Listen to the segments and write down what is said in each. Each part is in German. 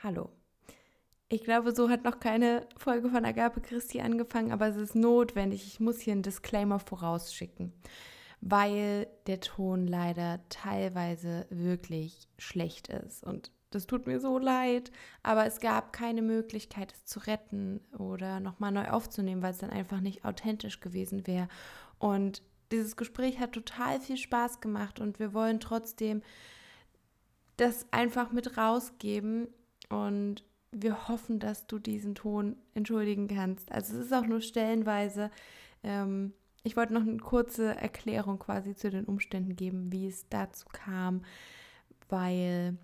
Hallo. Ich glaube, so hat noch keine Folge von Agape Christi angefangen, aber es ist notwendig. Ich muss hier einen Disclaimer vorausschicken, weil der Ton leider teilweise wirklich schlecht ist. Und das tut mir so leid, aber es gab keine Möglichkeit, es zu retten oder nochmal neu aufzunehmen, weil es dann einfach nicht authentisch gewesen wäre. Und dieses Gespräch hat total viel Spaß gemacht und wir wollen trotzdem das einfach mit rausgeben und wir hoffen, dass du diesen Ton entschuldigen kannst. Also es ist auch nur stellenweise. Ähm, ich wollte noch eine kurze Erklärung quasi zu den Umständen geben, wie es dazu kam, weil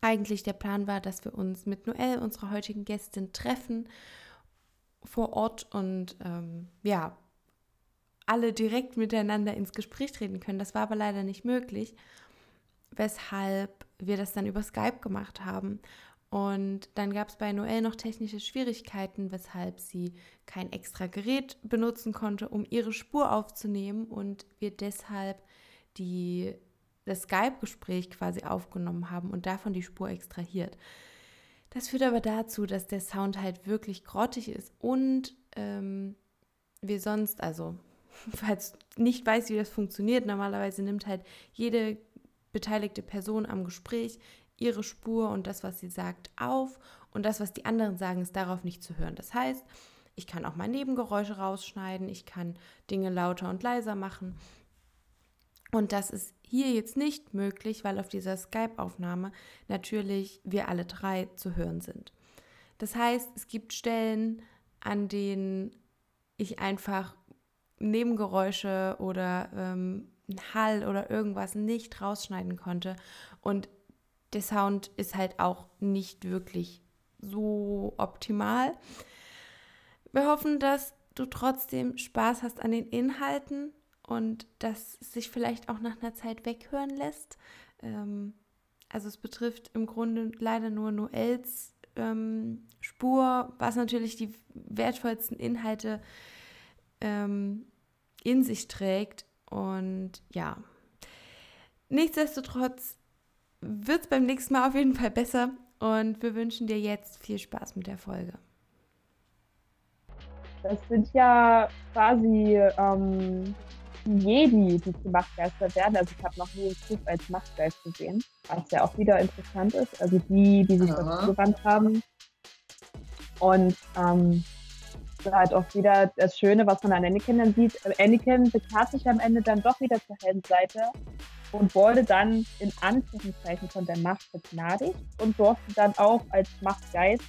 eigentlich der Plan war, dass wir uns mit Noelle, unserer heutigen Gästin, treffen vor Ort und ähm, ja, alle direkt miteinander ins Gespräch treten können. Das war aber leider nicht möglich, weshalb wir das dann über Skype gemacht haben. Und dann gab es bei Noelle noch technische Schwierigkeiten, weshalb sie kein extra Gerät benutzen konnte, um ihre Spur aufzunehmen und wir deshalb die, das Skype-Gespräch quasi aufgenommen haben und davon die Spur extrahiert. Das führt aber dazu, dass der Sound halt wirklich grottig ist und ähm, wir sonst, also falls nicht weiß, wie das funktioniert, normalerweise nimmt halt jede beteiligte Person am Gespräch ihre Spur und das, was sie sagt, auf und das, was die anderen sagen, ist darauf nicht zu hören. Das heißt, ich kann auch mal Nebengeräusche rausschneiden, ich kann Dinge lauter und leiser machen. Und das ist hier jetzt nicht möglich, weil auf dieser Skype-Aufnahme natürlich wir alle drei zu hören sind. Das heißt, es gibt Stellen, an denen ich einfach Nebengeräusche oder ähm, Hall oder irgendwas nicht rausschneiden konnte. Und der Sound ist halt auch nicht wirklich so optimal. Wir hoffen, dass du trotzdem Spaß hast an den Inhalten und dass es sich vielleicht auch nach einer Zeit weghören lässt. Ähm, also es betrifft im Grunde leider nur Noels ähm, Spur, was natürlich die wertvollsten Inhalte ähm, in sich trägt. Und ja, nichtsdestotrotz wird es beim nächsten Mal auf jeden Fall besser. Und wir wünschen dir jetzt viel Spaß mit der Folge. Das sind ja quasi ähm, Jedi, die zu Machtgeister werden. Also ich habe noch nie einen Zug als Machtgeist gesehen, was ja auch wieder interessant ist. Also die, die sich dazu gewandt haben. Und ähm, halt auch wieder das Schöne, was man an Anakin dann sieht. Anakin bekehrt sich am Ende dann doch wieder zur Heldenseite und wurde dann in Anführungszeichen von der Macht begnadigt und durfte dann auch als Machtgeist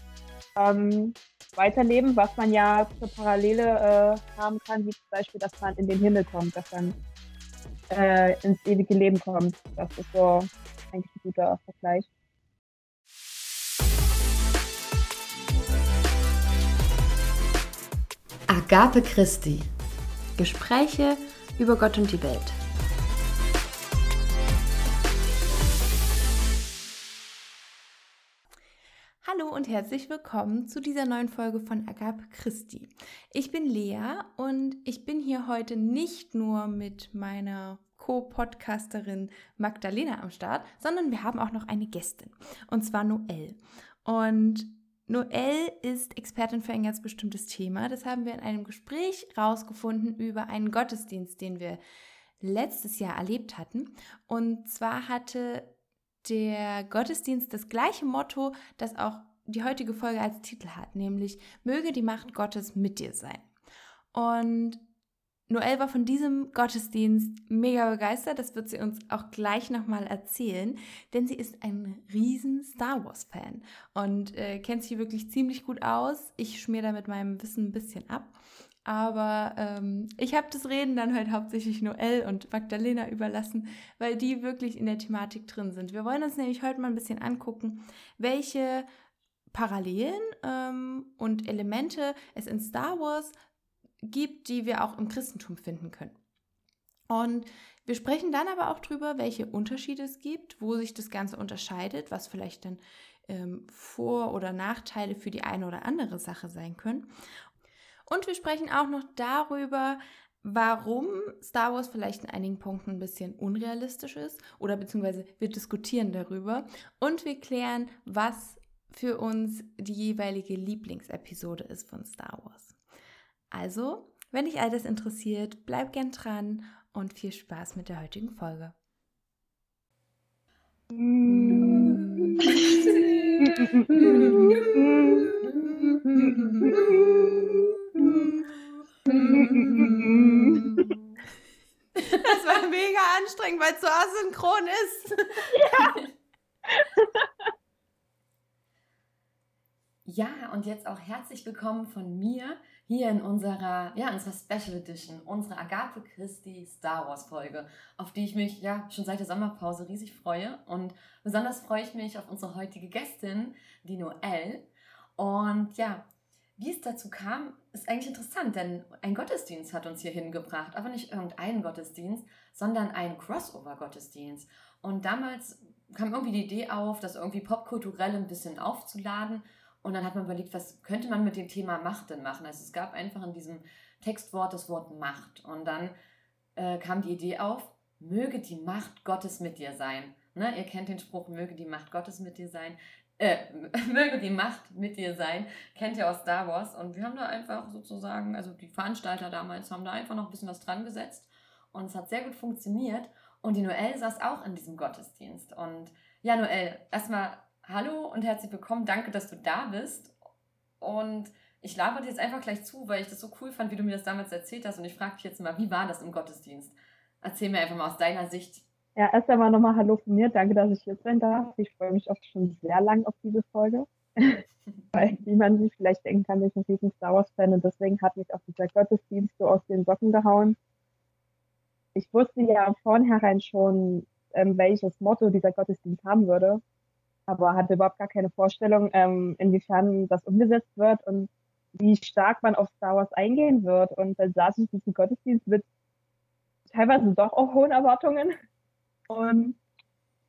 ähm, weiterleben, was man ja zur Parallele äh, haben kann, wie zum Beispiel, dass man in den Himmel kommt, dass man äh, ins ewige Leben kommt. Das ist so eigentlich ein guter Vergleich. Agape Christi. Gespräche über Gott und die Welt. Hallo und herzlich willkommen zu dieser neuen Folge von Agape Christi. Ich bin Lea und ich bin hier heute nicht nur mit meiner Co-Podcasterin Magdalena am Start, sondern wir haben auch noch eine Gästin und zwar Noelle. Und Noelle ist Expertin für ein ganz bestimmtes Thema. Das haben wir in einem Gespräch rausgefunden über einen Gottesdienst, den wir letztes Jahr erlebt hatten. Und zwar hatte der Gottesdienst das gleiche Motto, das auch die heutige Folge als Titel hat, nämlich Möge die Macht Gottes mit dir sein. Und Noelle war von diesem Gottesdienst mega begeistert. Das wird sie uns auch gleich nochmal erzählen, denn sie ist ein riesen Star Wars-Fan und äh, kennt sich wirklich ziemlich gut aus. Ich schmier da mit meinem Wissen ein bisschen ab. Aber ähm, ich habe das Reden dann halt hauptsächlich Noelle und Magdalena überlassen, weil die wirklich in der Thematik drin sind. Wir wollen uns nämlich heute mal ein bisschen angucken, welche Parallelen ähm, und Elemente es in Star Wars gibt, die wir auch im Christentum finden können. Und wir sprechen dann aber auch darüber, welche Unterschiede es gibt, wo sich das Ganze unterscheidet, was vielleicht dann ähm, Vor- oder Nachteile für die eine oder andere Sache sein können. Und wir sprechen auch noch darüber, warum Star Wars vielleicht in einigen Punkten ein bisschen unrealistisch ist oder beziehungsweise wir diskutieren darüber und wir klären, was für uns die jeweilige Lieblingsepisode ist von Star Wars. Also, wenn dich all das interessiert, bleib gern dran und viel Spaß mit der heutigen Folge. Das war mega anstrengend, weil es so asynchron ist. Ja. Ja, und jetzt auch herzlich willkommen von mir hier in unserer, ja, unserer Special Edition, unsere Agape Christi Star Wars Folge, auf die ich mich ja schon seit der Sommerpause riesig freue. Und besonders freue ich mich auf unsere heutige Gästin, die Noelle. Und ja, wie es dazu kam, ist eigentlich interessant, denn ein Gottesdienst hat uns hier hingebracht, aber nicht irgendein Gottesdienst, sondern ein Crossover-Gottesdienst. Und damals kam irgendwie die Idee auf, das irgendwie popkulturell ein bisschen aufzuladen. Und dann hat man überlegt, was könnte man mit dem Thema Macht denn machen? Also es gab einfach in diesem Textwort das Wort Macht. Und dann äh, kam die Idee auf, möge die Macht Gottes mit dir sein. Ne? Ihr kennt den Spruch, möge die Macht Gottes mit dir sein äh, möge die Macht mit dir sein, kennt ihr aus Star Wars. Und wir haben da einfach sozusagen, also die Veranstalter damals haben da einfach noch ein bisschen was dran gesetzt. Und es hat sehr gut funktioniert. Und die Noelle saß auch in diesem Gottesdienst. Und ja, Noelle, erstmal hallo und herzlich willkommen. Danke, dass du da bist. Und ich labere dir jetzt einfach gleich zu, weil ich das so cool fand, wie du mir das damals erzählt hast. Und ich frage dich jetzt mal, wie war das im Gottesdienst? Erzähl mir einfach mal aus deiner Sicht, ja, erst einmal nochmal Hallo von mir. Danke, dass ich hier sein darf. Ich freue mich auch schon sehr lang auf diese Folge. Weil, wie man sich vielleicht denken kann, bin ich ein riesen Star Wars-Fan und deswegen hat mich auch dieser Gottesdienst so aus den Socken gehauen. Ich wusste ja vornherein schon, ähm, welches Motto dieser Gottesdienst haben würde, aber hatte überhaupt gar keine Vorstellung, ähm, inwiefern das umgesetzt wird und wie stark man auf Star Wars eingehen wird. Und dann saß ich in diesem Gottesdienst mit teilweise doch auch hohen Erwartungen und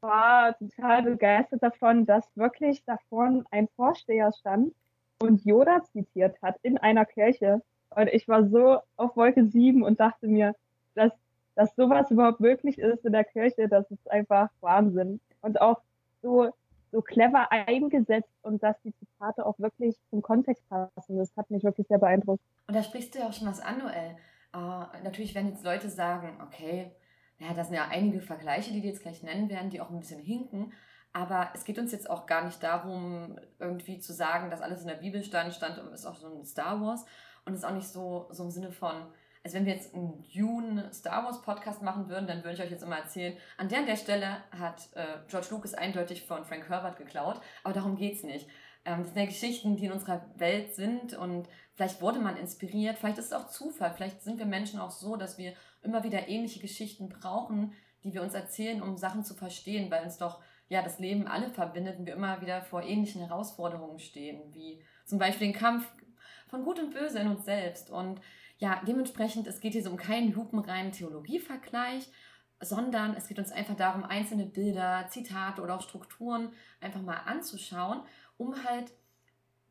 war total begeistert davon, dass wirklich da vorne ein Vorsteher stand und Yoda zitiert hat in einer Kirche. Und ich war so auf Wolke 7 und dachte mir, dass, dass sowas überhaupt möglich ist in der Kirche, das ist einfach Wahnsinn. Und auch so, so clever eingesetzt und dass die Zitate auch wirklich zum Kontext passen. Das hat mich wirklich sehr beeindruckt. Und da sprichst du ja auch schon was an, Noel. Uh, natürlich werden jetzt Leute sagen, okay, ja, das sind ja einige Vergleiche, die die jetzt gleich nennen werden, die auch ein bisschen hinken. Aber es geht uns jetzt auch gar nicht darum, irgendwie zu sagen, dass alles in der Bibel stand, stand ist auch so ein Star Wars. Und es ist auch nicht so, so im Sinne von, also wenn wir jetzt einen Dune Star Wars Podcast machen würden, dann würde ich euch jetzt immer erzählen, an der, an der Stelle hat äh, George Lucas eindeutig von Frank Herbert geklaut, aber darum geht es nicht. Ähm, das sind ja Geschichten, die in unserer Welt sind und vielleicht wurde man inspiriert, vielleicht ist es auch Zufall, vielleicht sind wir Menschen auch so, dass wir immer wieder ähnliche Geschichten brauchen, die wir uns erzählen, um Sachen zu verstehen, weil uns doch ja das Leben alle verbindet und wir immer wieder vor ähnlichen Herausforderungen stehen, wie zum Beispiel den Kampf von Gut und Böse in uns selbst. Und ja, dementsprechend, es geht hier so um keinen lupenreinen Theologievergleich, sondern es geht uns einfach darum, einzelne Bilder, Zitate oder auch Strukturen einfach mal anzuschauen, um halt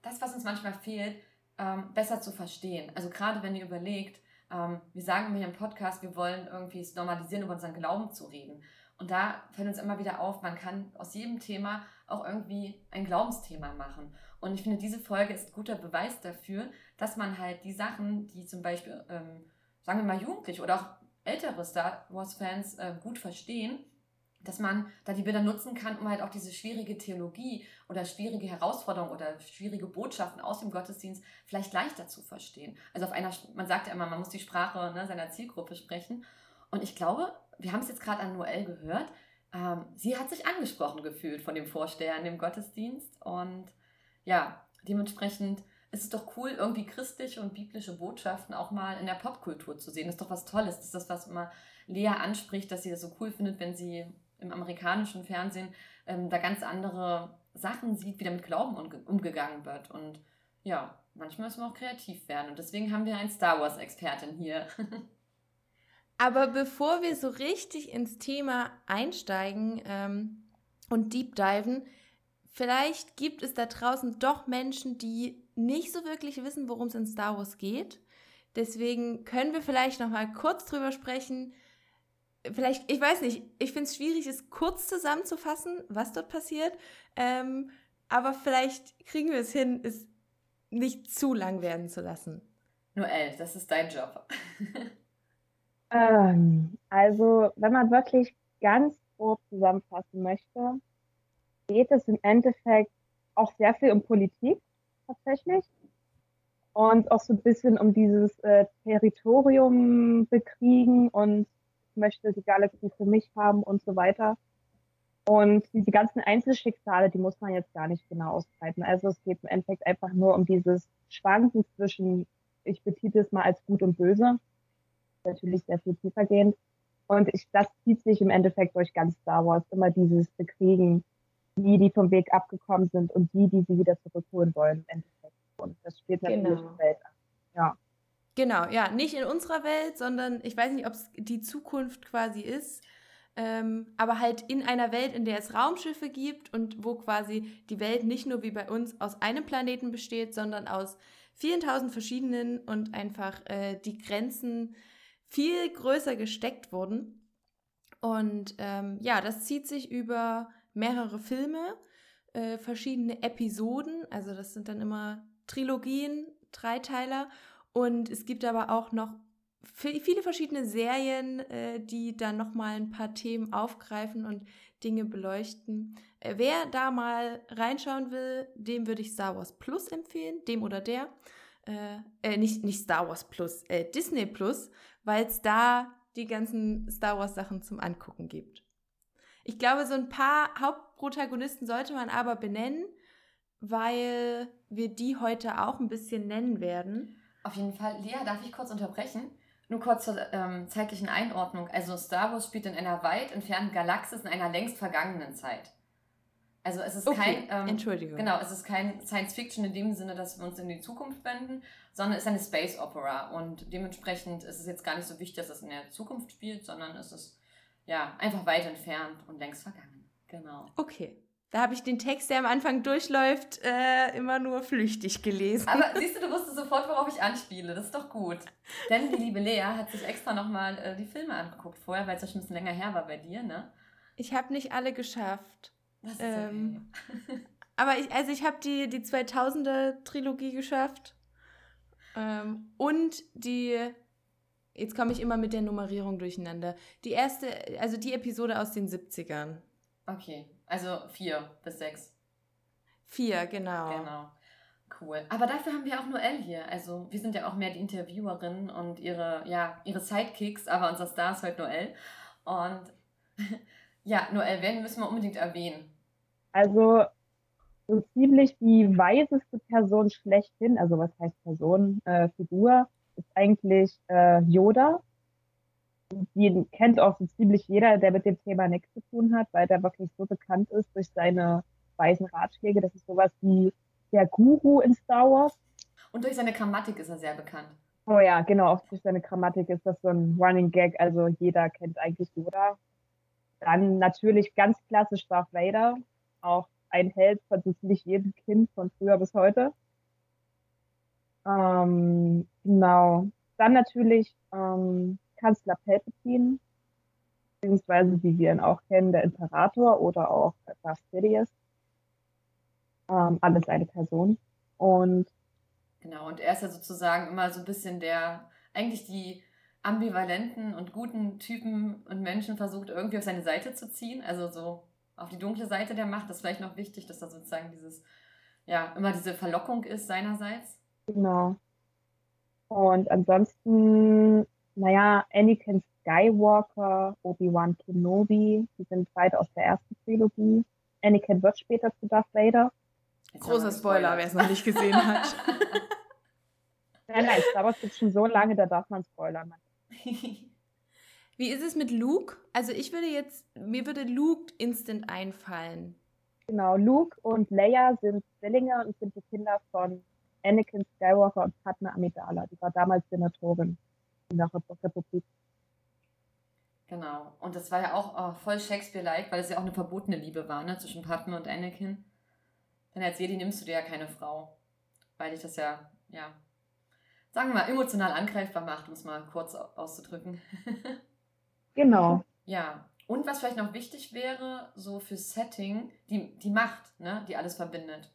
das, was uns manchmal fehlt, ähm, besser zu verstehen. Also gerade wenn ihr überlegt, ähm, wir sagen mir im Podcast, wir wollen irgendwie es normalisieren, über unseren Glauben zu reden. Und da fällt uns immer wieder auf, man kann aus jedem Thema auch irgendwie ein Glaubensthema machen. Und ich finde, diese Folge ist guter Beweis dafür, dass man halt die Sachen, die zum Beispiel, ähm, sagen wir mal, Jugendliche oder auch ältere Star Wars-Fans äh, gut verstehen, dass man da die Bilder nutzen kann, um halt auch diese schwierige Theologie oder schwierige Herausforderungen oder schwierige Botschaften aus dem Gottesdienst vielleicht leichter zu verstehen. Also auf einer, man sagt ja immer, man muss die Sprache ne, seiner Zielgruppe sprechen. Und ich glaube, wir haben es jetzt gerade an Noel gehört, ähm, sie hat sich angesprochen gefühlt von dem Vorsteher in dem Gottesdienst. Und ja, dementsprechend ist es doch cool, irgendwie christliche und biblische Botschaften auch mal in der Popkultur zu sehen. Das ist doch was Tolles. Das ist das, was immer Lea anspricht, dass sie das so cool findet, wenn sie im amerikanischen Fernsehen ähm, da ganz andere Sachen sieht, wie damit Glauben umgegangen wird. Und ja, manchmal müssen wir auch kreativ werden. Und deswegen haben wir eine Star Wars-Expertin hier. Aber bevor wir so richtig ins Thema einsteigen ähm, und deep diven, vielleicht gibt es da draußen doch Menschen, die nicht so wirklich wissen, worum es in Star Wars geht. Deswegen können wir vielleicht noch mal kurz drüber sprechen, vielleicht, ich weiß nicht, ich finde es schwierig, es kurz zusammenzufassen, was dort passiert. Ähm, aber vielleicht kriegen wir es hin, es nicht zu lang werden zu lassen. Noel, das ist dein Job. ähm, also, wenn man wirklich ganz grob zusammenfassen möchte, geht es im Endeffekt auch sehr viel um Politik tatsächlich und auch so ein bisschen um dieses äh, Territorium bekriegen und möchte die Galaxie für mich haben und so weiter. Und diese ganzen Einzelschicksale, die muss man jetzt gar nicht genau ausbreiten. Also es geht im Endeffekt einfach nur um dieses Schwanken zwischen, ich betitel es mal als gut und böse. Natürlich sehr viel tiefer gehend. Und ich, das zieht sich im Endeffekt durch ganz Star Wars. Immer dieses Bekriegen, die, die vom Weg abgekommen sind und die, die sie wieder zurückholen wollen im Endeffekt. Und das spielt natürlich genau. die Welt an. Ja. Genau, ja, nicht in unserer Welt, sondern ich weiß nicht, ob es die Zukunft quasi ist, ähm, aber halt in einer Welt, in der es Raumschiffe gibt und wo quasi die Welt nicht nur wie bei uns aus einem Planeten besteht, sondern aus vielen tausend verschiedenen und einfach äh, die Grenzen viel größer gesteckt wurden. Und ähm, ja, das zieht sich über mehrere Filme, äh, verschiedene Episoden, also das sind dann immer Trilogien, Dreiteiler. Und es gibt aber auch noch viele verschiedene Serien, äh, die dann nochmal ein paar Themen aufgreifen und Dinge beleuchten. Äh, wer da mal reinschauen will, dem würde ich Star Wars Plus empfehlen, dem oder der. Äh, äh nicht, nicht Star Wars Plus, äh, Disney Plus, weil es da die ganzen Star Wars Sachen zum Angucken gibt. Ich glaube, so ein paar Hauptprotagonisten sollte man aber benennen, weil wir die heute auch ein bisschen nennen werden. Auf jeden Fall. Lea, darf ich kurz unterbrechen? Nur kurz zur ähm, zeitlichen Einordnung. Also Star Wars spielt in einer weit entfernten Galaxis in einer längst vergangenen Zeit. Also es ist okay. kein ähm, Entschuldigung. Genau, es ist kein Science Fiction in dem Sinne, dass wir uns in die Zukunft wenden, sondern es ist eine Space Opera und dementsprechend ist es jetzt gar nicht so wichtig, dass es in der Zukunft spielt, sondern es ist ja einfach weit entfernt und längst vergangen. Genau. Okay. Da habe ich den Text, der am Anfang durchläuft, äh, immer nur flüchtig gelesen. Aber siehst du, du wusstest sofort, worauf ich anspiele. Das ist doch gut. Denn die liebe Lea hat sich extra nochmal äh, die Filme angeguckt vorher, weil es ja schon ein bisschen länger her war bei dir, ne? Ich habe nicht alle geschafft. Das ist ähm, okay. aber ich, also ich habe die, die 2000er-Trilogie geschafft. Ähm, und die Jetzt komme ich immer mit der Nummerierung durcheinander. Die erste, also die Episode aus den 70ern. Okay, also vier bis sechs. Vier, genau. Genau. Cool. Aber dafür haben wir auch Noelle hier. Also wir sind ja auch mehr die Interviewerin und ihre, ja, ihre Sidekicks, aber unser Star ist heute Noelle. Und ja, Noelle, wen müssen wir unbedingt erwähnen? Also so ziemlich die weiseste Person schlechthin, also was heißt Person, äh, Figur, ist eigentlich äh, Yoda den kennt auch so ziemlich jeder, der mit dem Thema nichts zu tun hat, weil der wirklich so bekannt ist durch seine weisen Ratschläge. Das ist sowas wie der Guru in Star Wars. Und durch seine Grammatik ist er sehr bekannt. Oh ja, genau, auch durch seine Grammatik ist das so ein Running Gag. Also jeder kennt eigentlich Yoda. Dann natürlich ganz klassisch Darth Vader, auch ein Held von so ziemlich jedem Kind von früher bis heute. Ähm, genau. Dann natürlich ähm, Kanzler Palpatine, beziehungsweise wie wir ihn auch kennen, der Imperator oder auch Darth Sidious. Ähm, alles eine Person. Und genau, und er ist ja sozusagen immer so ein bisschen der, eigentlich die ambivalenten und guten Typen und Menschen versucht irgendwie auf seine Seite zu ziehen, also so auf die dunkle Seite der Macht. Das ist vielleicht noch wichtig, dass da sozusagen dieses, ja, immer diese Verlockung ist seinerseits. Genau. Und ansonsten naja, Anakin Skywalker, Obi-Wan Kenobi, die sind beide aus der ersten Trilogie. Anakin wird später zu Darth Vader. Großer Spoiler, wer es noch nicht gesehen hat. nein, nein, Star Wars gibt schon so lange, da darf man spoilern. Wie ist es mit Luke? Also ich würde jetzt, mir würde Luke instant einfallen. Genau, Luke und Leia sind Zwillinge und sind die Kinder von Anakin Skywalker und Padme Amidala. Die war damals Senatorin in der Republik. Genau. Und das war ja auch oh, voll Shakespeare-like, weil es ja auch eine verbotene Liebe war, ne, zwischen Padme und Anakin. Denn als Jedi nimmst du dir ja keine Frau. Weil dich das ja, ja, sagen wir mal, emotional angreifbar macht, um es mal kurz auszudrücken. genau. Ja. Und was vielleicht noch wichtig wäre, so für Setting, die, die Macht, ne, die alles verbindet.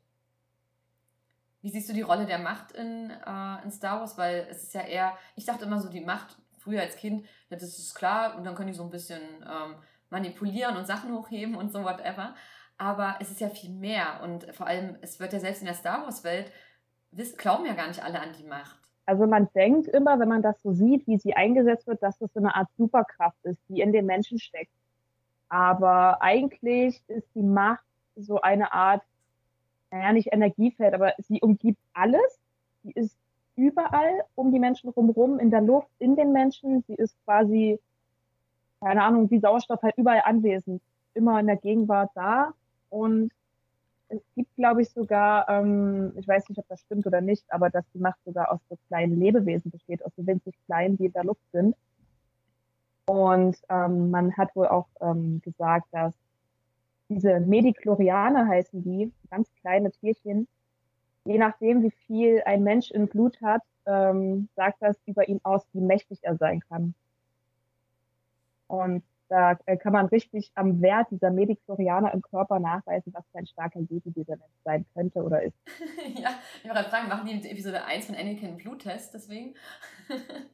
Wie siehst du die Rolle der Macht in, äh, in Star Wars? Weil es ist ja eher, ich dachte immer so, die Macht früher als Kind, das ist klar und dann können die so ein bisschen ähm, manipulieren und Sachen hochheben und so whatever. Aber es ist ja viel mehr und vor allem, es wird ja selbst in der Star Wars-Welt, glauben ja gar nicht alle an die Macht. Also man denkt immer, wenn man das so sieht, wie sie eingesetzt wird, dass das so eine Art Superkraft ist, die in den Menschen steckt. Aber eigentlich ist die Macht so eine Art, naja, nicht Energiefeld, aber sie umgibt alles. Sie ist überall um die Menschen rumherum, in der Luft, in den Menschen. Sie ist quasi, keine Ahnung, wie Sauerstoff halt überall anwesend, immer in der Gegenwart da. Und es gibt, glaube ich, sogar, ähm, ich weiß nicht, ob das stimmt oder nicht, aber dass die Macht sogar aus so kleinen Lebewesen besteht, aus so winzig kleinen, die in der Luft sind. Und ähm, man hat wohl auch ähm, gesagt, dass diese Mediklorianer heißen die, ganz kleine Tierchen, je nachdem, wie viel ein Mensch im Blut hat, ähm, sagt das über ihn aus, wie mächtig er sein kann. Und da äh, kann man richtig am Wert dieser Mediklorianer im Körper nachweisen, was für ein starker Jedi dieser Mensch sein könnte oder ist. ja, ich wollte fragen, machen die in Episode 1 von Anakin einen Bluttest deswegen?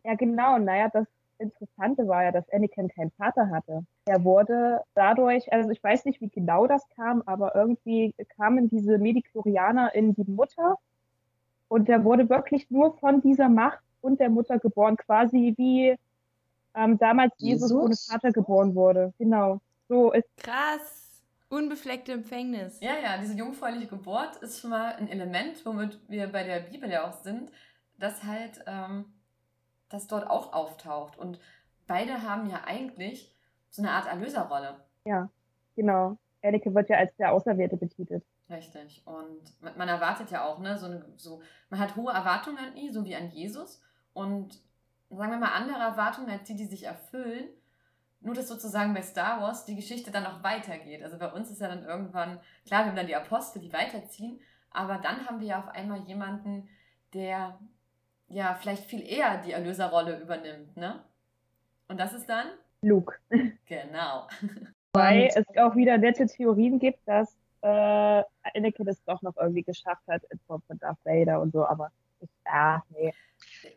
ja, genau. Naja, das Interessante war ja, dass Anakin keinen Vater hatte. Er wurde dadurch, also ich weiß nicht, wie genau das kam, aber irgendwie kamen diese Mediklorianer in die Mutter und der wurde wirklich nur von dieser Macht und der Mutter geboren, quasi wie ähm, damals Jesus, Jesus ohne Vater geboren wurde. Genau. So ist Krass. Unbefleckte Empfängnis. Ja, ja, diese jungfräuliche Geburt ist schon mal ein Element, womit wir bei der Bibel ja auch sind, dass halt ähm, das dort auch auftaucht. Und beide haben ja eigentlich so eine Art Erlöserrolle. Ja, genau. Anakin wird ja als der Auserwählte betitelt. Richtig. Und man, man erwartet ja auch, ne, so, eine, so, man hat hohe Erwartungen an ihn, so wie an Jesus. Und sagen wir mal andere Erwartungen als die, die sich erfüllen. Nur, dass sozusagen bei Star Wars die Geschichte dann auch weitergeht. Also bei uns ist ja dann irgendwann, klar, wir haben dann die Apostel, die weiterziehen, aber dann haben wir ja auf einmal jemanden, der ja vielleicht viel eher die Erlöserrolle übernimmt, ne? Und das ist dann? Luke. Genau. Weil es auch wieder nette Theorien gibt, dass äh, Anakin es doch noch irgendwie geschafft hat in Form von Darth Vader und so, aber ich, ah, nee.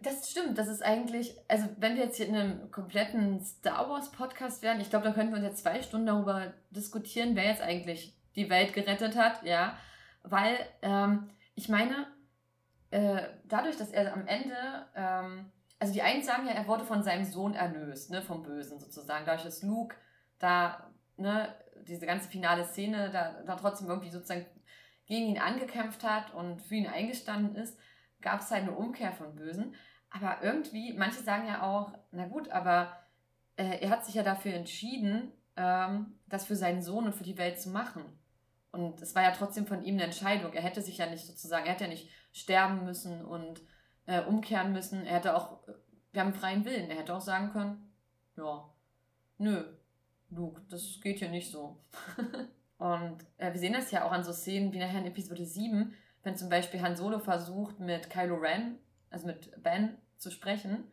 Das stimmt, das ist eigentlich, also wenn wir jetzt hier in einem kompletten Star Wars Podcast wären, ich glaube, da könnten wir uns jetzt zwei Stunden darüber diskutieren, wer jetzt eigentlich die Welt gerettet hat, ja, weil ähm, ich meine, äh, dadurch, dass er am Ende, ähm, also die einen sagen ja, er wurde von seinem Sohn erlöst, ne, vom Bösen sozusagen, dadurch, dass Luke da, ne, diese ganze finale Szene da, da trotzdem irgendwie sozusagen gegen ihn angekämpft hat und für ihn eingestanden ist, gab es halt eine Umkehr von Bösen. Aber irgendwie, manche sagen ja auch, na gut, aber äh, er hat sich ja dafür entschieden, ähm, das für seinen Sohn und für die Welt zu machen. Und es war ja trotzdem von ihm eine Entscheidung. Er hätte sich ja nicht sozusagen, er hätte ja nicht sterben müssen und äh, umkehren müssen. Er hätte auch, wir haben freien Willen. Er hätte auch sagen können, ja, nö, Luke, das geht hier nicht so. und äh, wir sehen das ja auch an so Szenen wie nachher in Episode 7, wenn zum Beispiel Han Solo versucht, mit Kylo Ren, also mit Ben, zu sprechen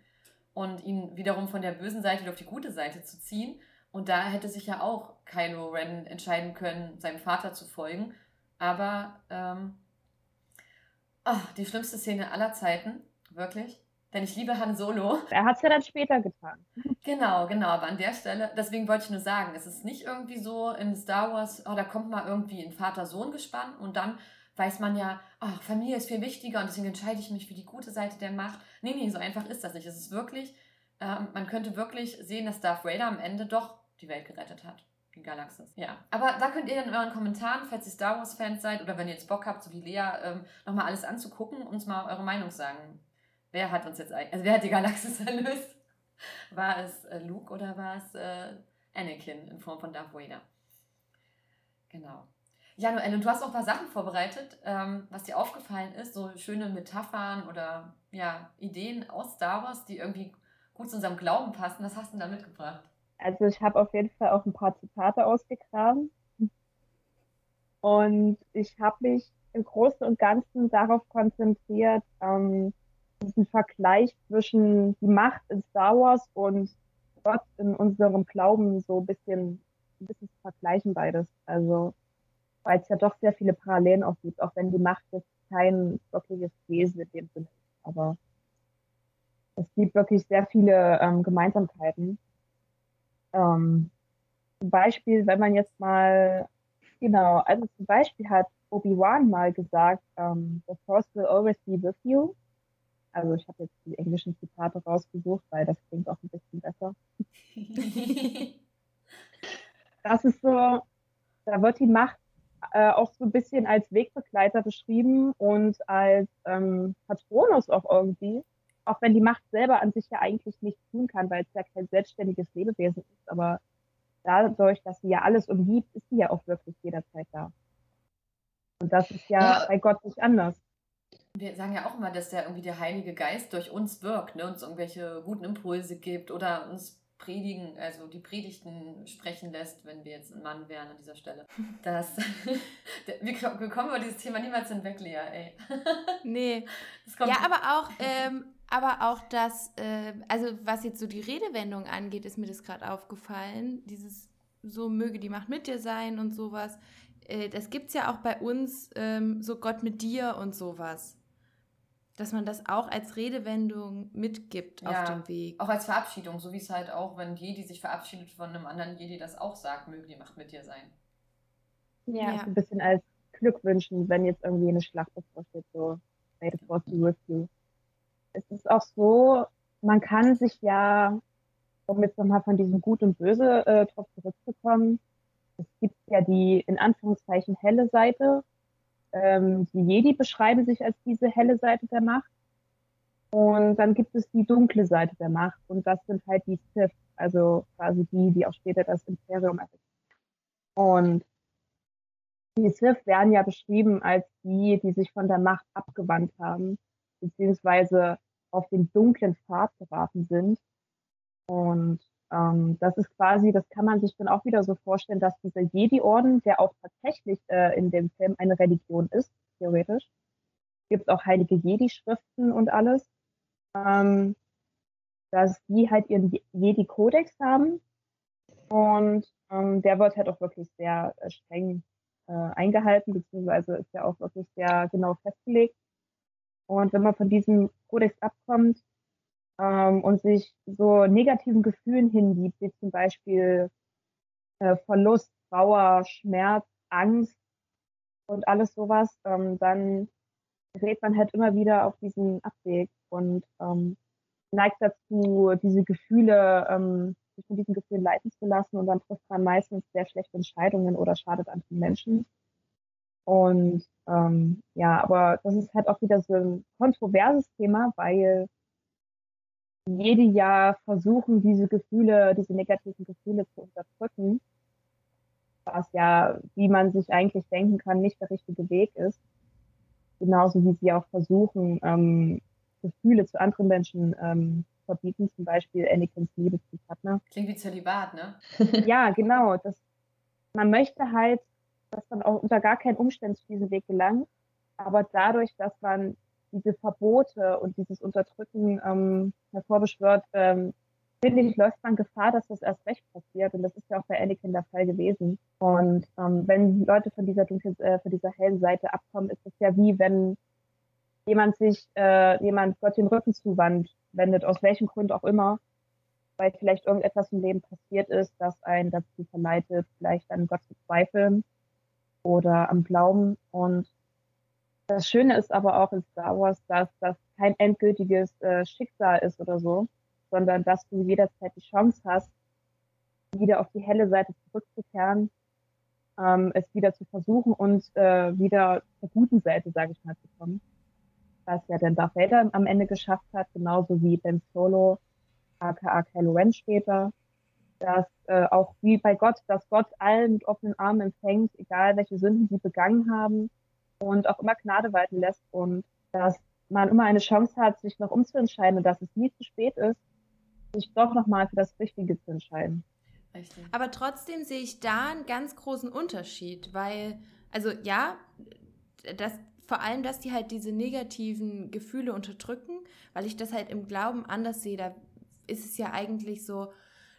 und ihn wiederum von der bösen Seite auf die gute Seite zu ziehen. Und da hätte sich ja auch Kylo Ren entscheiden können, seinem Vater zu folgen. Aber ähm, oh, die schlimmste Szene aller Zeiten, wirklich. Denn ich liebe Han Solo. Er hat es ja dann später getan. Genau, genau. Aber an der Stelle, deswegen wollte ich nur sagen, es ist nicht irgendwie so in Star Wars, oh, da kommt mal irgendwie ein Vater-Sohn-Gespann und dann weiß man ja, ach, Familie ist viel wichtiger und deswegen entscheide ich mich für die gute Seite der Macht. Nee, nee, so einfach ist das nicht. Es ist wirklich, ähm, man könnte wirklich sehen, dass Darth Vader am Ende doch die Welt gerettet hat. Galaxis. Ja. Aber da könnt ihr in euren Kommentaren, falls ihr Star Wars-Fans seid oder wenn ihr jetzt Bock habt, so wie Lea, ähm, nochmal alles anzugucken, uns mal eure Meinung sagen. Wer hat uns jetzt also wer hat die Galaxis erlöst? War es äh, Luke oder war es äh, Anakin in Form von Darth Vader? Genau. Ja, Noelle, du hast auch ein paar Sachen vorbereitet, ähm, was dir aufgefallen ist, so schöne Metaphern oder ja, Ideen aus Star Wars, die irgendwie gut zu unserem Glauben passen. Was hast du denn da mitgebracht? Also ich habe auf jeden Fall auch ein paar Zitate ausgegraben. Und ich habe mich im Großen und Ganzen darauf konzentriert, ähm, diesen Vergleich zwischen die Macht in Star Wars und Gott in unserem Glauben so ein bisschen, ein bisschen zu vergleichen beides. Also, weil es ja doch sehr viele Parallelen auch gibt, auch wenn die Macht jetzt kein wirkliches Wesen in dem Sinne ist. Aber es gibt wirklich sehr viele ähm, Gemeinsamkeiten. Ähm, zum Beispiel, wenn man jetzt mal, genau, also zum Beispiel hat Obi-Wan mal gesagt, um, the Force will always be with you. Also ich habe jetzt die englischen Zitate rausgesucht, weil das klingt auch ein bisschen besser. das ist so, da wird die Macht äh, auch so ein bisschen als Wegbegleiter beschrieben und als ähm, Patronus auch irgendwie. Auch wenn die Macht selber an sich ja eigentlich nichts tun kann, weil es ja kein selbstständiges Lebewesen ist. Aber dadurch, dass sie ja alles umgibt, ist sie ja auch wirklich jederzeit da. Und das ist ja, ja. bei Gott nicht anders. Wir sagen ja auch immer, dass der irgendwie der Heilige Geist durch uns wirkt, ne, uns irgendwelche guten Impulse gibt oder uns predigen, also die Predigten sprechen lässt, wenn wir jetzt ein Mann wären an dieser Stelle. Das, wir, kommen über dieses Thema niemals hinweg, Lea, ey. Nee. ja, aber auch, ähm, aber auch das, äh, also was jetzt so die Redewendung angeht, ist mir das gerade aufgefallen. Dieses so möge die Macht mit dir sein und sowas. Äh, das gibt es ja auch bei uns, ähm, so Gott mit dir und sowas. Dass man das auch als Redewendung mitgibt ja, auf dem Weg. Auch als Verabschiedung, so wie es halt auch, wenn Jedi sich verabschiedet von einem anderen Jedi, das auch sagt, möge die Macht mit dir sein. Ja, ja. ein bisschen als Glückwünschen, wenn jetzt irgendwie eine Schlacht bevorsteht, so May the Force be with you. Es ist auch so, man kann sich ja, um jetzt nochmal von diesem Gut und Böse äh, drauf zurückzukommen, es gibt ja die in Anführungszeichen helle Seite. Ähm, die Jedi beschreiben sich als diese helle Seite der Macht. Und dann gibt es die dunkle Seite der Macht. Und das sind halt die Sith, also quasi die, die auch später das Imperium errichten. Und die Sith werden ja beschrieben als die, die sich von der Macht abgewandt haben, beziehungsweise auf den dunklen Pfad geraten sind. Und ähm, das ist quasi, das kann man sich dann auch wieder so vorstellen, dass dieser Jedi-Orden, der auch tatsächlich äh, in dem Film eine Religion ist, theoretisch, gibt auch heilige Jedi-Schriften und alles, ähm, dass die halt ihren Jedi-Kodex haben und ähm, der wird halt auch wirklich sehr äh, streng äh, eingehalten, beziehungsweise ist ja auch wirklich sehr genau festgelegt. Und wenn man von diesem Kodex abkommt, ähm, und sich so negativen Gefühlen hingibt, wie zum Beispiel äh, Verlust, Trauer, Schmerz, Angst und alles sowas, ähm, dann gerät man halt immer wieder auf diesen Abweg und ähm, neigt dazu, diese Gefühle, ähm, sich von diesen Gefühlen leiten zu lassen und dann trifft man meistens sehr schlechte Entscheidungen oder schadet anderen Menschen. Und ähm, ja, aber das ist halt auch wieder so ein kontroverses Thema, weil jede Jahr versuchen, diese Gefühle, diese negativen Gefühle zu unterdrücken, was ja, wie man sich eigentlich denken kann, nicht der richtige Weg ist. Genauso wie sie auch versuchen, ähm, Gefühle zu anderen Menschen ähm, verbieten, zum Beispiel Anakins Liebe zu Padma. Klingt wie Zölibat, ne? ja, genau. Das, man möchte halt, dass man auch unter gar keinen Umständen zu diesem Weg gelangt, aber dadurch, dass man diese Verbote und dieses Unterdrücken ähm, hervorbeschwört, ähm, finde ich, läuft man Gefahr, dass das erst recht passiert. Und das ist ja auch bei Anakin der Fall gewesen. Und ähm, wenn Leute von dieser dunklen, äh, von dieser hellen Seite abkommen, ist es ja wie wenn jemand sich, äh, jemand Gott den Rücken zuwandt, wendet, aus welchem Grund auch immer, weil vielleicht irgendetwas im Leben passiert ist, das einen dazu verleitet, vielleicht an Gott zu zweifeln oder am Glauben. Und das Schöne ist aber auch in Star Wars, dass das kein endgültiges äh, Schicksal ist oder so, sondern dass du jederzeit die Chance hast, wieder auf die helle Seite zurückzukehren, ähm, es wieder zu versuchen und äh, wieder zur guten Seite, sage ich mal, zu kommen. Was ja dann Darth Vader am Ende geschafft hat, genauso wie Ben Solo, aka Kylo Ren später, dass äh, auch wie bei Gott, dass Gott allen mit offenen Armen empfängt, egal welche Sünden sie begangen haben, und auch immer Gnade walten lässt und dass man immer eine Chance hat, sich noch umzuentscheiden und dass es nie zu spät ist, sich doch nochmal für das Richtige zu entscheiden. Richtig. Aber trotzdem sehe ich da einen ganz großen Unterschied, weil, also ja, das, vor allem, dass die halt diese negativen Gefühle unterdrücken, weil ich das halt im Glauben anders sehe. Da ist es ja eigentlich so,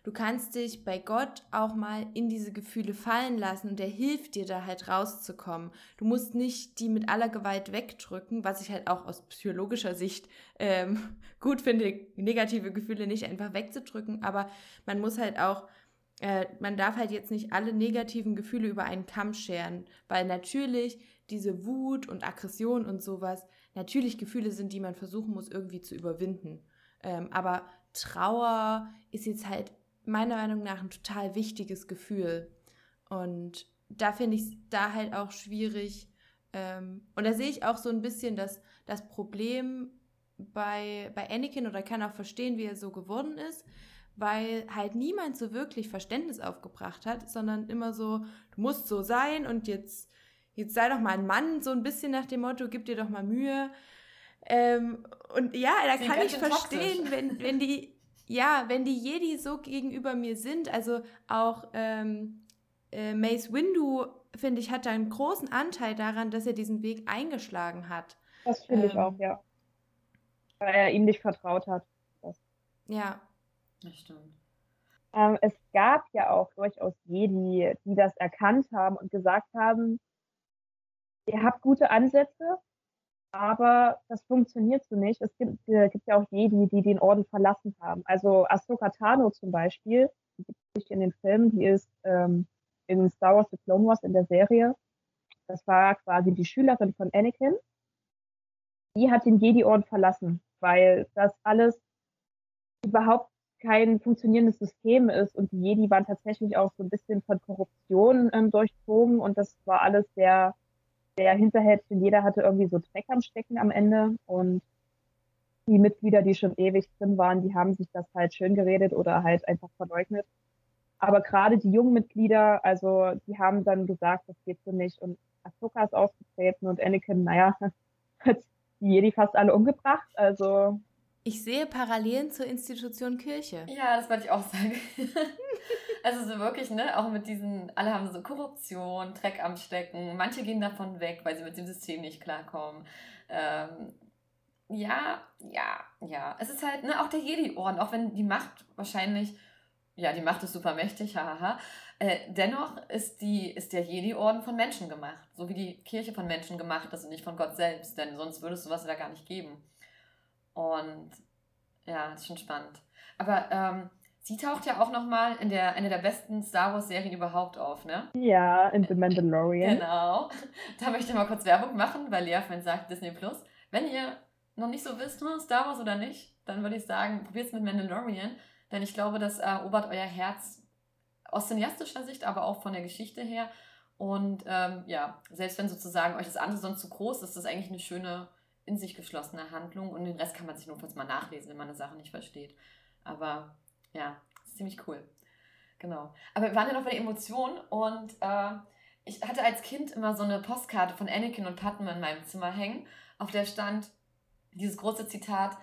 du kannst dich bei Gott auch mal in diese Gefühle fallen lassen und er hilft dir da halt rauszukommen. Du musst nicht die mit aller Gewalt wegdrücken, was ich halt auch aus psychologischer Sicht ähm, gut finde, negative Gefühle nicht einfach wegzudrücken, aber man muss halt auch äh, man darf halt jetzt nicht alle negativen Gefühle über einen Kamm scheren, weil natürlich diese Wut und Aggression und sowas natürlich Gefühle sind, die man versuchen muss irgendwie zu überwinden. Ähm, aber Trauer ist jetzt halt meiner Meinung nach ein total wichtiges Gefühl. Und da finde ich es da halt auch schwierig. Ähm, und da sehe ich auch so ein bisschen das, das Problem bei, bei Anakin oder kann auch verstehen, wie er so geworden ist, weil halt niemand so wirklich Verständnis aufgebracht hat, sondern immer so, du musst so sein und jetzt, jetzt sei doch mal ein Mann, so ein bisschen nach dem Motto, gib dir doch mal Mühe. Ähm, und ja, da kann ich verstehen, wenn, wenn die, ja, wenn die Jedi so gegenüber mir sind, also auch ähm, äh, Mace Windu, finde ich, hat da einen großen Anteil daran, dass er diesen Weg eingeschlagen hat. Das finde ähm, ich auch, ja. Weil er ihm nicht vertraut hat. Das. Ja, das stimmt. Ähm, es gab ja auch durchaus Jedi, die das erkannt haben und gesagt haben, ihr habt gute Ansätze, aber das funktioniert so nicht. Es gibt, äh, gibt ja auch Jedi, die den Orden verlassen haben. Also Ahsoka Tano zum Beispiel, die gibt es nicht in den Filmen, die ist ähm, in Star Wars The Clone Wars in der Serie. Das war quasi die Schülerin von Anakin. Die hat den Jedi-Orden verlassen, weil das alles überhaupt kein funktionierendes System ist. Und die Jedi waren tatsächlich auch so ein bisschen von Korruption ähm, durchzogen und das war alles sehr, sehr Hinterhältchen. Jeder hatte irgendwie so Dreck am Stecken am Ende und die Mitglieder, die schon ewig drin waren, die haben sich das halt schön geredet oder halt einfach verleugnet. Aber gerade die jungen Mitglieder, also die haben dann gesagt, das geht so nicht. Und Ahsoka ist ausgetreten und Anakin, naja, hat die Jedi fast alle umgebracht. Also ich sehe Parallelen zur Institution Kirche. Ja, das wollte ich auch sagen. also so wirklich, ne, auch mit diesen, alle haben so Korruption, Dreck am Stecken, manche gehen davon weg, weil sie mit dem System nicht klarkommen. Ähm, ja, ja, ja. Es ist halt, ne, auch der Jedi-Orden, auch wenn die Macht wahrscheinlich, ja, die Macht ist super mächtig, haha. Äh, dennoch ist, die, ist der Jedi-Orden von Menschen gemacht. So wie die Kirche von Menschen gemacht ist und nicht von Gott selbst, denn sonst würde es sowas ja gar nicht geben. Und ja, das ist schon spannend. Aber ähm, sie taucht ja auch nochmal in der einer der besten Star Wars-Serien überhaupt auf, ne? Ja, in The Mandalorian. Genau. Da möchte ich mal kurz Werbung machen, weil Lea vorhin sagt Disney Plus. Wenn ihr noch nicht so wisst, ne, Star Wars oder nicht, dann würde ich sagen, probiert es mit Mandalorian. Denn ich glaube, das erobert euer Herz aus cineastischer Sicht, aber auch von der Geschichte her. Und ähm, ja, selbst wenn sozusagen euch das andere sonst zu groß ist, ist das eigentlich eine schöne in sich geschlossene Handlung und den Rest kann man sich notfalls mal nachlesen, wenn man eine Sache nicht versteht. Aber ja, ist ziemlich cool. Genau. Aber wir waren ja noch bei der Emotion und äh, ich hatte als Kind immer so eine Postkarte von Anakin und Padme in meinem Zimmer hängen, auf der stand dieses große Zitat: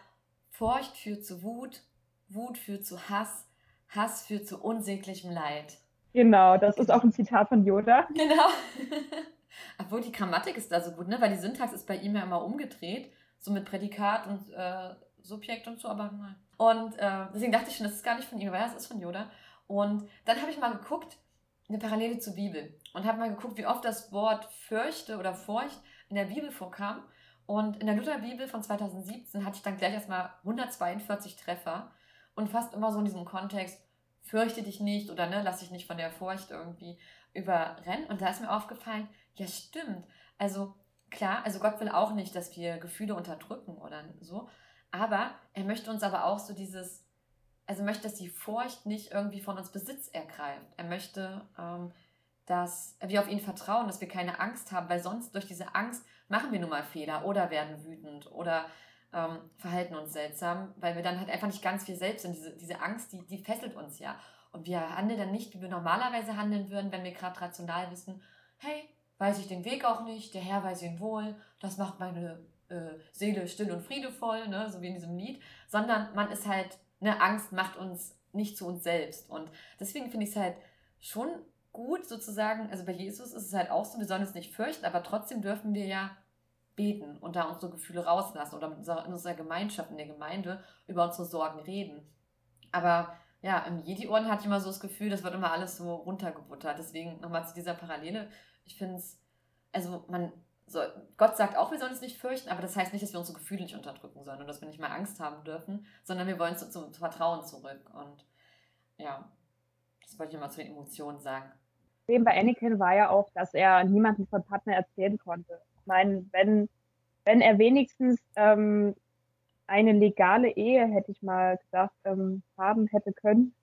Furcht führt zu Wut, Wut führt zu Hass, Hass führt zu unsäglichem Leid. Genau, das ist auch ein Zitat von Yoda. Genau. Obwohl die Grammatik ist da so gut, ne? Weil die Syntax ist bei ihm ja immer umgedreht. So mit Prädikat und äh, Subjekt und so, aber nein. Und äh, deswegen dachte ich schon, das ist gar nicht von ihm, aber ja, es ist von Yoda. Und dann habe ich mal geguckt, eine Parallele zur Bibel. Und habe mal geguckt, wie oft das Wort fürchte oder Furcht in der Bibel vorkam. Und in der Lutherbibel von 2017 hatte ich dann gleich erstmal 142 Treffer. Und fast immer so in diesem Kontext, fürchte dich nicht oder ne, lass dich nicht von der Furcht irgendwie überrennen. Und da ist mir aufgefallen, ja, stimmt. Also klar, also Gott will auch nicht, dass wir Gefühle unterdrücken oder so. Aber er möchte uns aber auch so dieses, also möchte, dass die Furcht nicht irgendwie von uns Besitz ergreift. Er möchte, ähm, dass wir auf ihn vertrauen, dass wir keine Angst haben, weil sonst durch diese Angst machen wir nun mal Fehler oder werden wütend oder ähm, verhalten uns seltsam, weil wir dann halt einfach nicht ganz viel selbst sind. Diese, diese Angst, die, die fesselt uns ja. Und wir handeln dann nicht, wie wir normalerweise handeln würden, wenn wir gerade rational wissen, hey, weiß ich den Weg auch nicht, der Herr weiß ihn wohl, das macht meine äh, Seele still und friedevoll, ne, so wie in diesem Lied, sondern man ist halt, ne, Angst macht uns nicht zu uns selbst. Und deswegen finde ich es halt schon gut sozusagen, also bei Jesus ist es halt auch so, wir sollen es nicht fürchten, aber trotzdem dürfen wir ja beten und da unsere Gefühle rauslassen oder in unserer Gemeinschaft, in der Gemeinde über unsere Sorgen reden. Aber ja, im Jedi-Orden hatte ich immer so das Gefühl, das wird immer alles so runtergebuttert. Deswegen nochmal zu dieser Parallele. Ich finde es, also man, so, Gott sagt auch, wir sollen es nicht fürchten, aber das heißt nicht, dass wir unsere Gefühle nicht unterdrücken sollen und dass wir nicht mal Angst haben dürfen, sondern wir wollen zu, zum Vertrauen zurück. Und ja, das wollte ich mal zu den Emotionen sagen. Problem bei Anakin war ja auch, dass er niemandem von Partner erzählen konnte. Ich meine, wenn, wenn er wenigstens ähm, eine legale Ehe, hätte ich mal gesagt, ähm, haben hätte können,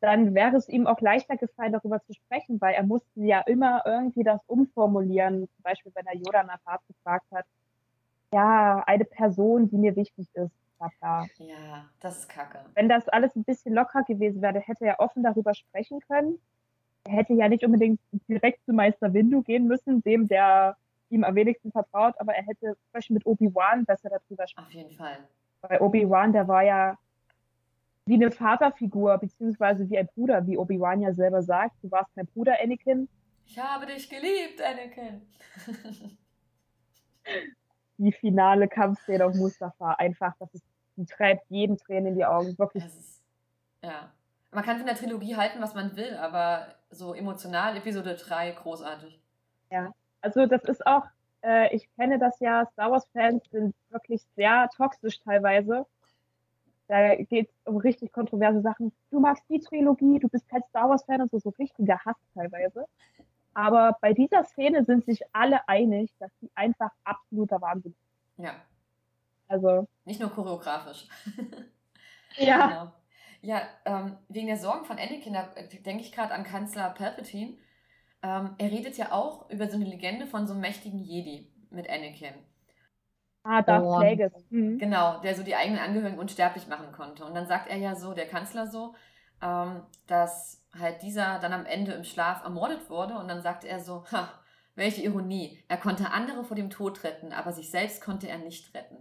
dann wäre es ihm auch leichter gefallen, darüber zu sprechen, weil er musste ja immer irgendwie das umformulieren. Zum Beispiel, wenn er Yoda nach Rat gefragt hat, ja, eine Person, die mir wichtig ist. Bla Ja, das ist kacke. Wenn das alles ein bisschen locker gewesen wäre, hätte er offen darüber sprechen können. Er hätte ja nicht unbedingt direkt zu Meister Windu gehen müssen, dem der ihm am wenigsten vertraut, aber er hätte zum Beispiel mit Obi-Wan besser darüber sprechen. Auf jeden Fall. Weil Obi-Wan, der war ja wie eine Vaterfigur, beziehungsweise wie ein Bruder, wie Obi-Wan ja selber sagt. Du warst mein Bruder, Anakin. Ich habe dich geliebt, Anakin. die finale Kampfszene auf Mustafa, einfach, das ist, die treibt jeden Tränen in die Augen, wirklich. Ist, ja. Man kann von der Trilogie halten, was man will, aber so emotional, Episode 3, großartig. Ja, also das ist auch, äh, ich kenne das ja, Star Wars-Fans sind wirklich sehr toxisch teilweise. Da geht es um richtig kontroverse Sachen. Du magst die Trilogie, du bist kein Star Wars-Fan und so, so richtiger Hass teilweise. Aber bei dieser Szene sind sich alle einig, dass sie einfach absoluter Wahnsinn ist. Ja. Also. Nicht nur choreografisch. ja. Genau. Ja, ähm, wegen der Sorgen von Anakin, da denke ich gerade an Kanzler Palpatine. Ähm, er redet ja auch über so eine Legende von so einem mächtigen Jedi mit Anakin. Ah, Darth oh. Plagueis. Mhm. Genau, der so die eigenen Angehörigen unsterblich machen konnte. Und dann sagt er ja so, der Kanzler so, ähm, dass halt dieser dann am Ende im Schlaf ermordet wurde. Und dann sagt er so, ha, welche Ironie. Er konnte andere vor dem Tod retten, aber sich selbst konnte er nicht retten.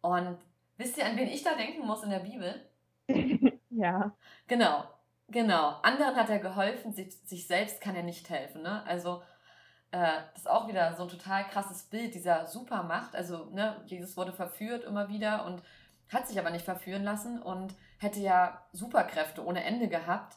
Und wisst ihr, an wen ich da denken muss in der Bibel? ja. Genau. Genau, anderen hat er geholfen, sich, sich selbst kann er nicht helfen. Ne? Also äh, das ist auch wieder so ein total krasses Bild dieser Supermacht. Also ne, Jesus wurde verführt immer wieder und hat sich aber nicht verführen lassen und hätte ja Superkräfte ohne Ende gehabt.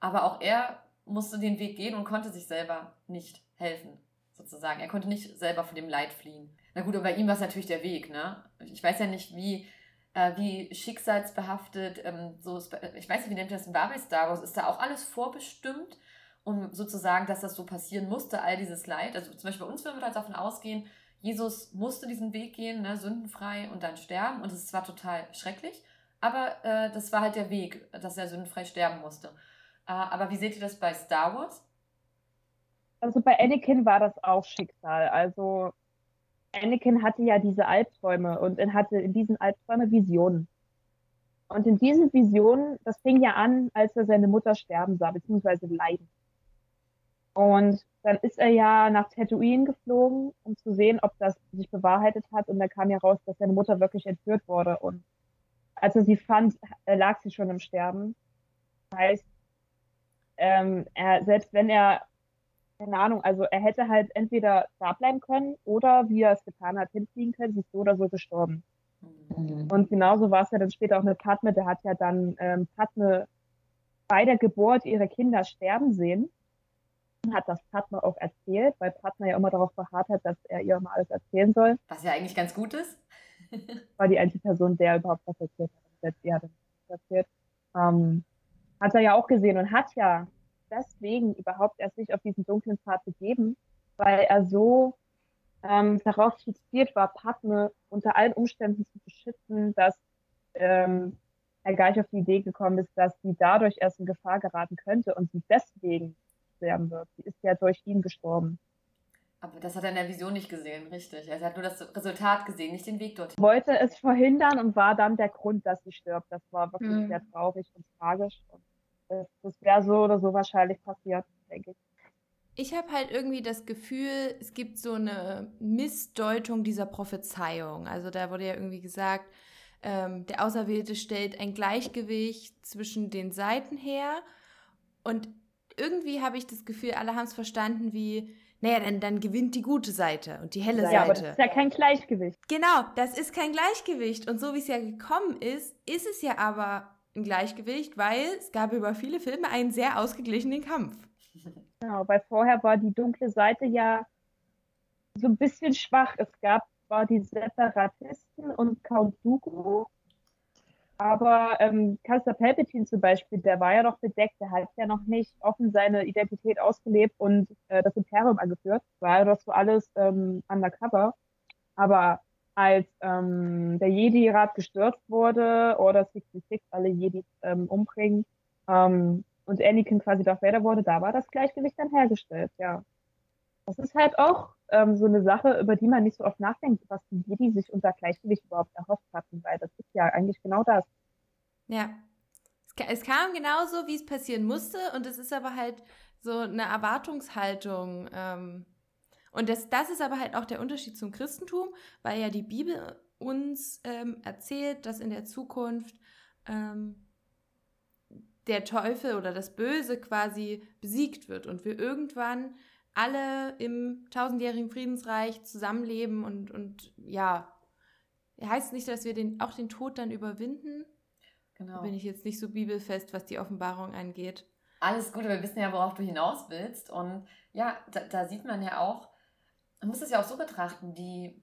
Aber auch er musste den Weg gehen und konnte sich selber nicht helfen, sozusagen. Er konnte nicht selber von dem Leid fliehen. Na gut, aber bei ihm war es natürlich der Weg. Ne? Ich weiß ja nicht, wie äh, wie schicksalsbehaftet, ähm, so, ich weiß nicht, wie nennt das in bei Star Wars, ist da auch alles vorbestimmt, um sozusagen, dass das so passieren musste, all dieses Leid. Also zum Beispiel bei uns würden wir halt davon ausgehen, Jesus musste diesen Weg gehen, ne, sündenfrei und dann sterben. Und es zwar total schrecklich, aber äh, das war halt der Weg, dass er sündenfrei sterben musste. Äh, aber wie seht ihr das bei Star Wars? Also bei Anakin war das auch Schicksal. Also Anakin hatte ja diese Albträume und er hatte in diesen Albträumen Visionen. Und in diesen Visionen, das fing ja an, als er seine Mutter sterben sah, beziehungsweise leiden. Und dann ist er ja nach Tatooine geflogen, um zu sehen, ob das sich bewahrheitet hat. Und da kam ja raus, dass seine Mutter wirklich entführt wurde. Und als er sie fand, lag sie schon im Sterben. Das heißt, ähm, er, selbst wenn er keine Ahnung, also er hätte halt entweder da bleiben können oder, wie er es getan hat, hinfliegen können, sie ist so oder so gestorben. Mhm. Und genauso war es ja dann später auch mit Padme, der hat ja dann ähm, Padme bei der Geburt ihrer Kinder sterben sehen, hat das Padme auch erzählt, weil Padme ja immer darauf beharrt hat, dass er ihr mal alles erzählen soll. Was ja eigentlich ganz gut ist. war die einzige Person, der überhaupt was erzählt hat. Selbst er hat erzählt. Ähm, hat er ja auch gesehen und hat ja deswegen überhaupt erst sich auf diesen dunklen Pfad begeben, weil er so ähm, darauf fixiert war, Padme unter allen Umständen zu beschützen, dass ähm, er gleich auf die Idee gekommen ist, dass sie dadurch erst in Gefahr geraten könnte und sie deswegen sterben wird. Sie ist ja durch ihn gestorben. Aber das hat er in der Vision nicht gesehen, richtig. Er hat nur das Resultat gesehen, nicht den Weg dorthin. Wollte es verhindern und war dann der Grund, dass sie stirbt. Das war wirklich mhm. sehr traurig und tragisch. Und das, das wäre so oder so wahrscheinlich passiert, denke ich. Ich habe halt irgendwie das Gefühl, es gibt so eine Missdeutung dieser Prophezeiung. Also da wurde ja irgendwie gesagt, ähm, der Auserwählte stellt ein Gleichgewicht zwischen den Seiten her. Und irgendwie habe ich das Gefühl, alle haben es verstanden wie, naja, dann, dann gewinnt die gute Seite und die helle ja, Seite. Aber das ist ja kein Gleichgewicht. Genau, das ist kein Gleichgewicht. Und so wie es ja gekommen ist, ist es ja aber ein Gleichgewicht, weil es gab über viele Filme einen sehr ausgeglichenen Kampf. Genau, weil vorher war die dunkle Seite ja so ein bisschen schwach. Es gab zwar die Separatisten und Count Dooku, aber ähm, Kanzler Palpatine zum Beispiel, der war ja noch bedeckt, der hat ja noch nicht offen seine Identität ausgelebt und äh, das Imperium angeführt. War ja doch so alles ähm, undercover. Aber als ähm, der Jedi-Rat gestürzt wurde, oder 66 alle Jedis ähm, umbringen ähm, und Anakin quasi Darth Vader wurde, da war das Gleichgewicht dann hergestellt, ja. Das ist halt auch ähm, so eine Sache, über die man nicht so oft nachdenkt, was die Jedi sich unter Gleichgewicht überhaupt erhofft hatten, weil das ist ja eigentlich genau das. Ja. Es kam genauso, wie es passieren musste, und es ist aber halt so eine Erwartungshaltung. Ähm und das, das ist aber halt auch der Unterschied zum Christentum, weil ja die Bibel uns ähm, erzählt, dass in der Zukunft ähm, der Teufel oder das Böse quasi besiegt wird und wir irgendwann alle im tausendjährigen Friedensreich zusammenleben und, und ja, heißt nicht, dass wir den, auch den Tod dann überwinden. Genau. Da bin ich jetzt nicht so bibelfest, was die Offenbarung angeht. Alles gut, wir wissen ja, worauf du hinaus willst. Und ja, da, da sieht man ja auch, man muss es ja auch so betrachten, die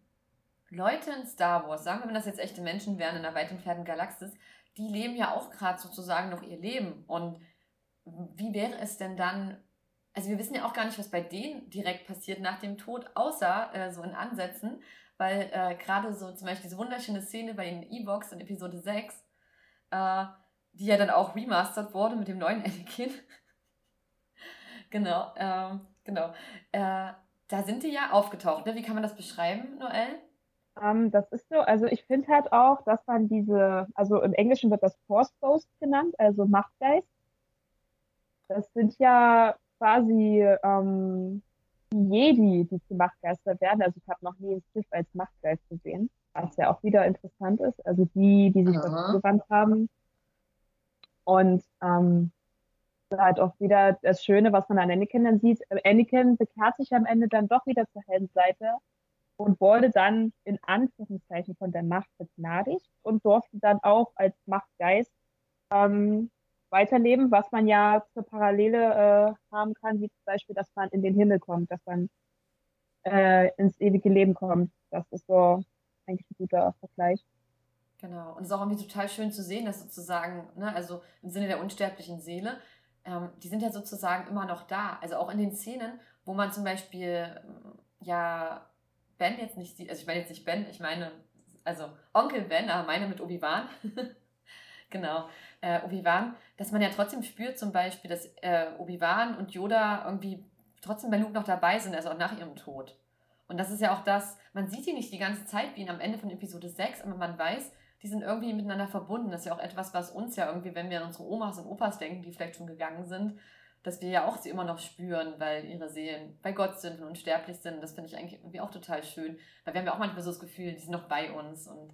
Leute in Star Wars, sagen wir, wenn das jetzt echte Menschen wären in einer weit entfernten Galaxis, die leben ja auch gerade sozusagen noch ihr Leben. Und wie wäre es denn dann, also wir wissen ja auch gar nicht, was bei denen direkt passiert nach dem Tod, außer äh, so in Ansätzen, weil äh, gerade so zum Beispiel diese wunderschöne Szene bei den E-Box in Episode 6, äh, die ja dann auch remastert wurde mit dem neuen Anakin. genau, ähm, genau. Äh, da sind die ja aufgetaucht. Ne? Wie kann man das beschreiben, Noel? Ähm, das ist so, also ich finde halt auch, dass man diese, also im Englischen wird das Force Ghost genannt, also Machtgeist. Das sind ja quasi ähm, die Jedi, die zu Machtgeister werden. Also ich habe noch nie einen Sith als Machtgeist gesehen, was ja auch wieder interessant ist. Also die, die sich dazu gewandt haben. Und ähm, halt auch wieder das Schöne, was man an Anakin dann sieht. Anakin bekehrt sich am Ende dann doch wieder zur hellen Seite und wurde dann in Anführungszeichen von der Macht begnadigt und durfte dann auch als Machtgeist ähm, weiterleben, was man ja zur Parallele äh, haben kann, wie zum Beispiel, dass man in den Himmel kommt, dass man äh, ins ewige Leben kommt. Das ist so eigentlich ein guter Vergleich. Genau. Und es ist auch irgendwie total schön zu sehen, dass sozusagen, ne, also im Sinne der unsterblichen Seele, ähm, die sind ja sozusagen immer noch da. Also auch in den Szenen, wo man zum Beispiel, ja, Ben jetzt nicht sieht, also ich meine jetzt nicht Ben, ich meine, also Onkel Ben, aber meine mit Obi-Wan. genau, äh, Obi-Wan, dass man ja trotzdem spürt zum Beispiel, dass äh, Obi-Wan und Yoda irgendwie trotzdem bei Luke noch dabei sind, also auch nach ihrem Tod. Und das ist ja auch das, man sieht die nicht die ganze Zeit wie ihn am Ende von Episode 6, aber man weiß, die sind irgendwie miteinander verbunden. Das ist ja auch etwas, was uns ja irgendwie, wenn wir an unsere Omas und Opas denken, die vielleicht schon gegangen sind, dass wir ja auch sie immer noch spüren, weil ihre Seelen bei Gott sind und unsterblich sind. Das finde ich eigentlich irgendwie auch total schön, weil wir haben ja auch manchmal so das Gefühl, die sind noch bei uns und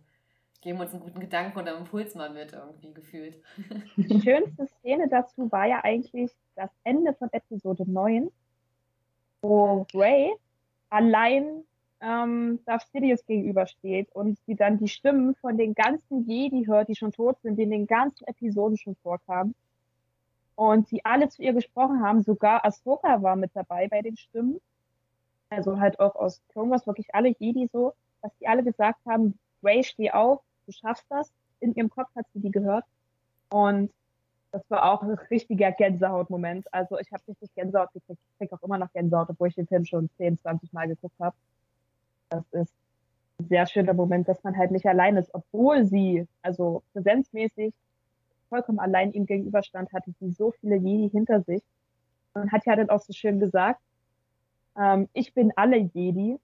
geben uns einen guten Gedanken oder Impuls mal mit irgendwie gefühlt. Die schönste Szene dazu war ja eigentlich das Ende von Episode 9, wo Ray allein ähm, Darth Sidious gegenübersteht und sie dann die Stimmen von den ganzen Jedi hört, die schon tot sind, die in den ganzen Episoden schon vorkamen. Und die alle zu ihr gesprochen haben, sogar Ahsoka war mit dabei bei den Stimmen. Also halt auch aus Clone Wars wirklich alle Jedi so, dass die alle gesagt haben, Ray, steh auf, du schaffst das. In ihrem Kopf hat sie die gehört. Und das war auch ein richtiger Gänsehaut-Moment. Also ich habe richtig Gänsehaut gekriegt. Ich kriege auch immer noch Gänsehaut, obwohl ich den Film schon 10, 20 Mal geguckt habe. Das ist ein sehr schöner Moment, dass man halt nicht allein ist, obwohl sie, also präsenzmäßig, vollkommen allein ihm gegenüberstand, hatte sie so viele Jedi hinter sich. Und hat ja dann auch so schön gesagt, ähm, ich bin alle Jedi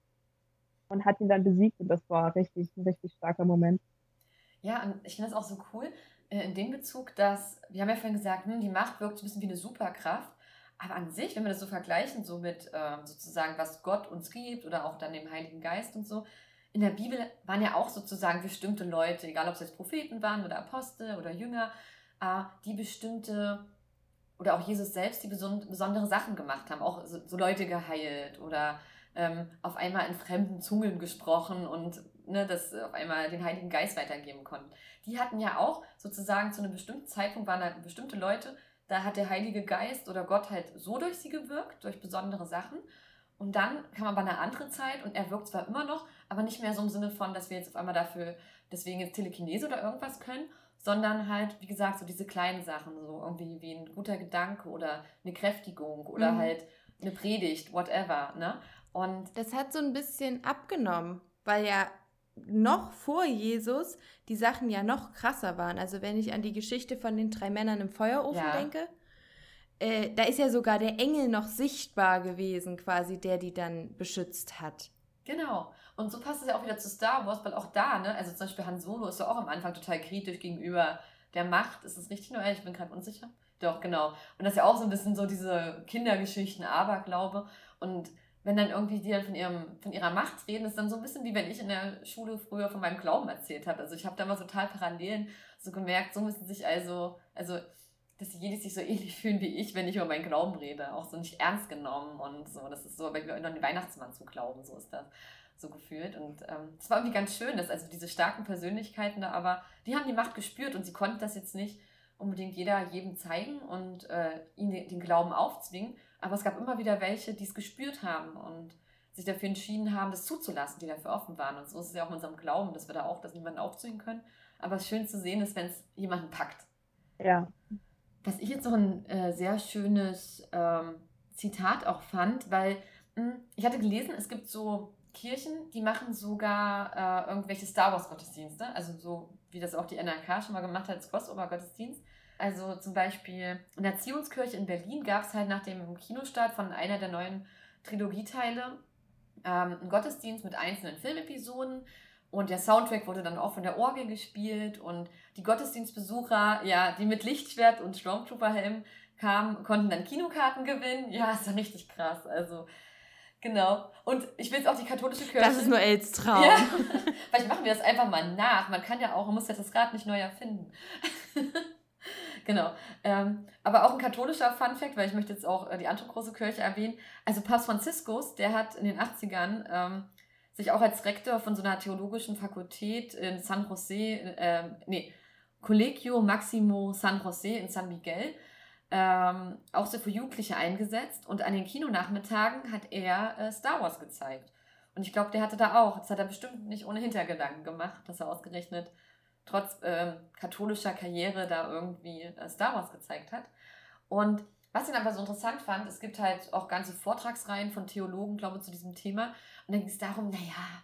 und hat ihn dann besiegt und das war richtig, ein richtig starker Moment. Ja, und ich finde das auch so cool äh, in dem Bezug, dass, wir haben ja vorhin gesagt, hm, die Macht wirkt so ein bisschen wie eine Superkraft. Aber an sich, wenn wir das so vergleichen, so mit äh, sozusagen, was Gott uns gibt oder auch dann dem Heiligen Geist und so, in der Bibel waren ja auch sozusagen bestimmte Leute, egal ob es jetzt Propheten waren oder Apostel oder Jünger, äh, die bestimmte oder auch Jesus selbst, die besondere Sachen gemacht haben, auch so, so Leute geheilt oder ähm, auf einmal in fremden Zungen gesprochen und ne, das auf einmal den Heiligen Geist weitergeben konnten. Die hatten ja auch sozusagen zu einem bestimmten Zeitpunkt waren da bestimmte Leute, da hat der Heilige Geist oder Gott halt so durch sie gewirkt, durch besondere Sachen. Und dann kam aber eine andere Zeit und er wirkt zwar immer noch, aber nicht mehr so im Sinne von, dass wir jetzt auf einmal dafür, deswegen jetzt Telekinese oder irgendwas können, sondern halt, wie gesagt, so diese kleinen Sachen, so irgendwie wie ein guter Gedanke oder eine Kräftigung oder mhm. halt eine Predigt, whatever, ne? Und das hat so ein bisschen abgenommen, weil ja noch vor Jesus die Sachen ja noch krasser waren. Also wenn ich an die Geschichte von den drei Männern im Feuerofen ja. denke, äh, da ist ja sogar der Engel noch sichtbar gewesen, quasi, der die dann beschützt hat. Genau. Und so passt es ja auch wieder zu Star Wars, weil auch da, ne, also zum Beispiel Han Solo ist ja auch am Anfang total kritisch gegenüber der Macht. Ist das richtig, Noel? Ich bin gerade unsicher. Doch, genau. Und das ist ja auch so ein bisschen so diese Kindergeschichten, Aberglaube. Und wenn dann irgendwie die dann von, ihrem, von ihrer Macht reden, ist dann so ein bisschen wie wenn ich in der Schule früher von meinem Glauben erzählt habe. Also ich habe da mal total Parallelen so gemerkt, so müssen sich also, also dass die Jedis sich so ähnlich fühlen wie ich, wenn ich über meinen Glauben rede. Auch so nicht ernst genommen und so. Das ist so, wir noch den Weihnachtsmann zu glauben, so ist das so gefühlt. Und ähm, das war irgendwie ganz schön, dass also diese starken Persönlichkeiten da, aber die haben die Macht gespürt und sie konnten das jetzt nicht unbedingt jeder jedem zeigen und äh, ihnen den Glauben aufzwingen. Aber es gab immer wieder welche, die es gespürt haben und sich dafür entschieden haben, das zuzulassen, die dafür offen waren. Und so ist es ja auch in unserem Glauben, dass wir da auch das niemanden aufzwingen können. Aber es schön zu sehen ist, wenn es jemanden packt. Ja. Was ich jetzt noch ein äh, sehr schönes ähm, Zitat auch fand, weil mh, hm, ich hatte gelesen, es gibt so Kirchen, die machen sogar äh, irgendwelche Star Wars Gottesdienste, also so wie das auch die NRK schon mal gemacht hat als Crossover Gottesdienst. Also zum Beispiel in der Zionskirche in Berlin gab es halt nach dem Kinostart von einer der neuen Trilogieteile ähm, einen Gottesdienst mit einzelnen Filmepisoden und der Soundtrack wurde dann auch von der Orgel gespielt und die Gottesdienstbesucher, ja, die mit Lichtschwert und Stormtrooper-Helm kamen, konnten dann Kinokarten gewinnen. Ja, ist ja richtig krass. Also Genau. Und ich will jetzt auch die katholische Kirche. Das ist nur Els Traum. Ja. Vielleicht machen wir das einfach mal nach. Man kann ja auch, man muss ja das Rad nicht neu erfinden. genau. Ähm, aber auch ein katholischer Fun-Fact, weil ich möchte jetzt auch äh, die andere große Kirche erwähnen. Also Papst Franziskus, der hat in den 80ern ähm, sich auch als Rektor von so einer theologischen Fakultät in San Jose, äh, nee, Collegio Maximo San Jose in San Miguel, ähm, auch so für Jugendliche eingesetzt. Und an den Kinonachmittagen hat er äh, Star Wars gezeigt. Und ich glaube, der hatte da auch, das hat er bestimmt nicht ohne Hintergedanken gemacht, dass er ausgerechnet trotz ähm, katholischer Karriere da irgendwie äh, Star Wars gezeigt hat. Und was ich aber so interessant fand, es gibt halt auch ganze Vortragsreihen von Theologen, glaube ich, zu diesem Thema. Und dann ging es darum, naja,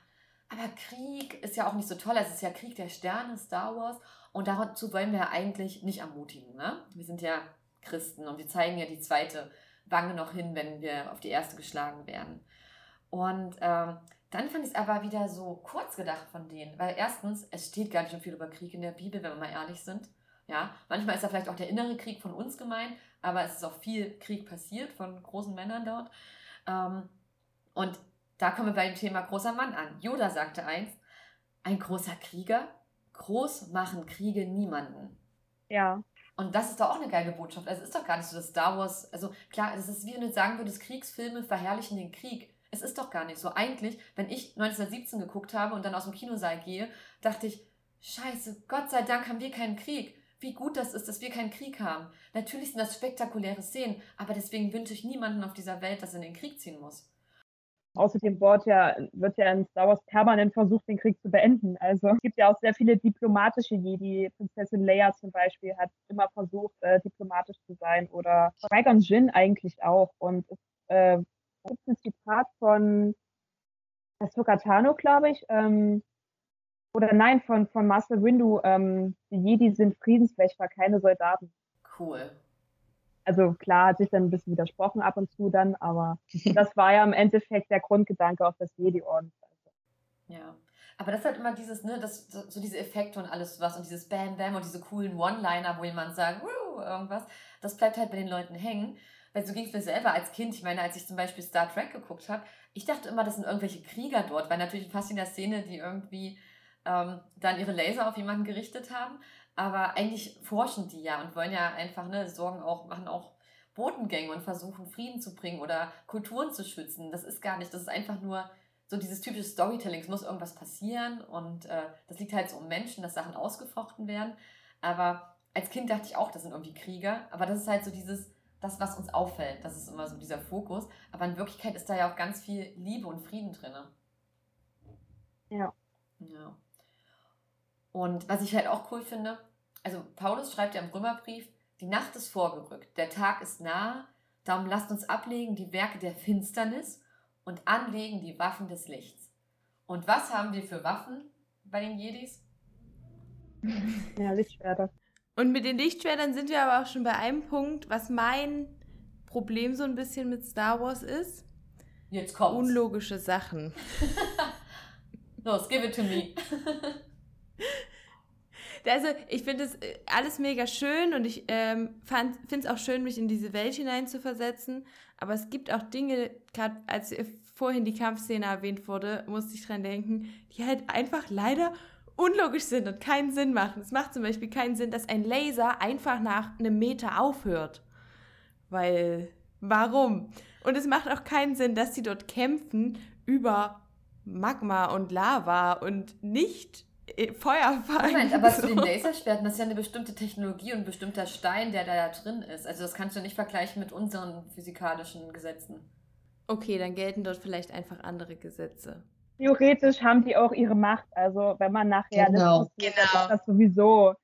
aber Krieg ist ja auch nicht so toll. Es ist ja Krieg der Sterne, Star Wars. Und dazu wollen wir ja eigentlich nicht ermutigen. Ne? Wir sind ja Christen und wir zeigen ja die zweite Wange noch hin, wenn wir auf die erste geschlagen werden. Und ähm, dann fand ich es aber wieder so kurz gedacht von denen, weil erstens, es steht gar nicht so viel über Krieg in der Bibel, wenn wir mal ehrlich sind. Ja, manchmal ist da vielleicht auch der innere Krieg von uns gemeint, aber es ist auch viel Krieg passiert von großen Männern dort. Ähm, und da kommen wir bei dem Thema großer Mann an. Yoda sagte einst, ein großer Krieger, groß machen Kriege niemanden. Ja. Und das ist doch auch eine geile Botschaft. Also es ist doch gar nicht so, dass Star Wars, also klar, es ist wie wenn du sagen würdest, Kriegsfilme verherrlichen den Krieg. Es ist doch gar nicht so. Eigentlich, wenn ich 1917 geguckt habe und dann aus dem Kinosaal gehe, dachte ich, scheiße, Gott sei Dank haben wir keinen Krieg. Wie gut das ist, dass wir keinen Krieg haben. Natürlich sind das spektakuläre Szenen, aber deswegen wünsche ich niemanden auf dieser Welt, dass er in den Krieg ziehen muss. Außerdem wird ja, wird ja in Star Wars permanent versucht, den Krieg zu beenden. Also es gibt ja auch sehr viele diplomatische Jedi. Prinzessin Leia zum Beispiel hat immer versucht, äh, diplomatisch zu sein. Oder Qui-Gon eigentlich auch. Und es äh, gibt ein Zitat von Ahsoka Tano, glaube ich. Ähm, oder nein, von, von Master Windu. Ähm, die Jedi sind Friedenswächter, keine Soldaten. Cool. Also klar hat sich dann ein bisschen widersprochen ab und zu dann, aber das war ja im Endeffekt der Grundgedanke auf das Jedi-Orden. Ja. Aber das ist halt immer dieses, ne, das, so diese Effekte und alles was und dieses Bam Bam und diese coolen One-Liner, wo jemand sagt, irgendwas, das bleibt halt bei den Leuten hängen. Weil so ging es mir selber als Kind. Ich meine, als ich zum Beispiel Star Trek geguckt habe, ich dachte immer, das sind irgendwelche Krieger dort, weil natürlich fast in der Szene, die irgendwie ähm, dann ihre Laser auf jemanden gerichtet haben. Aber eigentlich forschen die ja und wollen ja einfach, ne, sorgen auch, machen auch Botengänge und versuchen Frieden zu bringen oder Kulturen zu schützen. Das ist gar nicht, das ist einfach nur so dieses typische Storytelling, es muss irgendwas passieren und äh, das liegt halt so um Menschen, dass Sachen ausgefochten werden. Aber als Kind dachte ich auch, das sind irgendwie Krieger, aber das ist halt so dieses, das, was uns auffällt, das ist immer so dieser Fokus. Aber in Wirklichkeit ist da ja auch ganz viel Liebe und Frieden drin. Ja. Ja. Und was ich halt auch cool finde, also Paulus schreibt ja im Römerbrief, die Nacht ist vorgerückt, der Tag ist nahe, darum lasst uns ablegen die Werke der Finsternis und anlegen die Waffen des Lichts. Und was haben wir für Waffen bei den Jedis? Ja, Lichtschwerter. Und mit den Lichtschwertern sind wir aber auch schon bei einem Punkt, was mein Problem so ein bisschen mit Star Wars ist. Jetzt kommt's. Unlogische Sachen. Los, give it to me. Also, ich finde es äh, alles mega schön und ich ähm, finde es auch schön, mich in diese Welt hineinzuversetzen. Aber es gibt auch Dinge, gerade als vorhin die Kampfszene erwähnt wurde, musste ich dran denken, die halt einfach leider unlogisch sind und keinen Sinn machen. Es macht zum Beispiel keinen Sinn, dass ein Laser einfach nach einem Meter aufhört. Weil, warum? Und es macht auch keinen Sinn, dass sie dort kämpfen über Magma und Lava und nicht äh, Feuerfall. Moment, aber so. zu den Laserschwerten, das ist ja eine bestimmte Technologie und ein bestimmter Stein, der da drin ist. Also das kannst du nicht vergleichen mit unseren physikalischen Gesetzen. Okay, dann gelten dort vielleicht einfach andere Gesetze. Theoretisch haben die auch ihre Macht. Also wenn man nachher genau. geht, genau. das sowieso.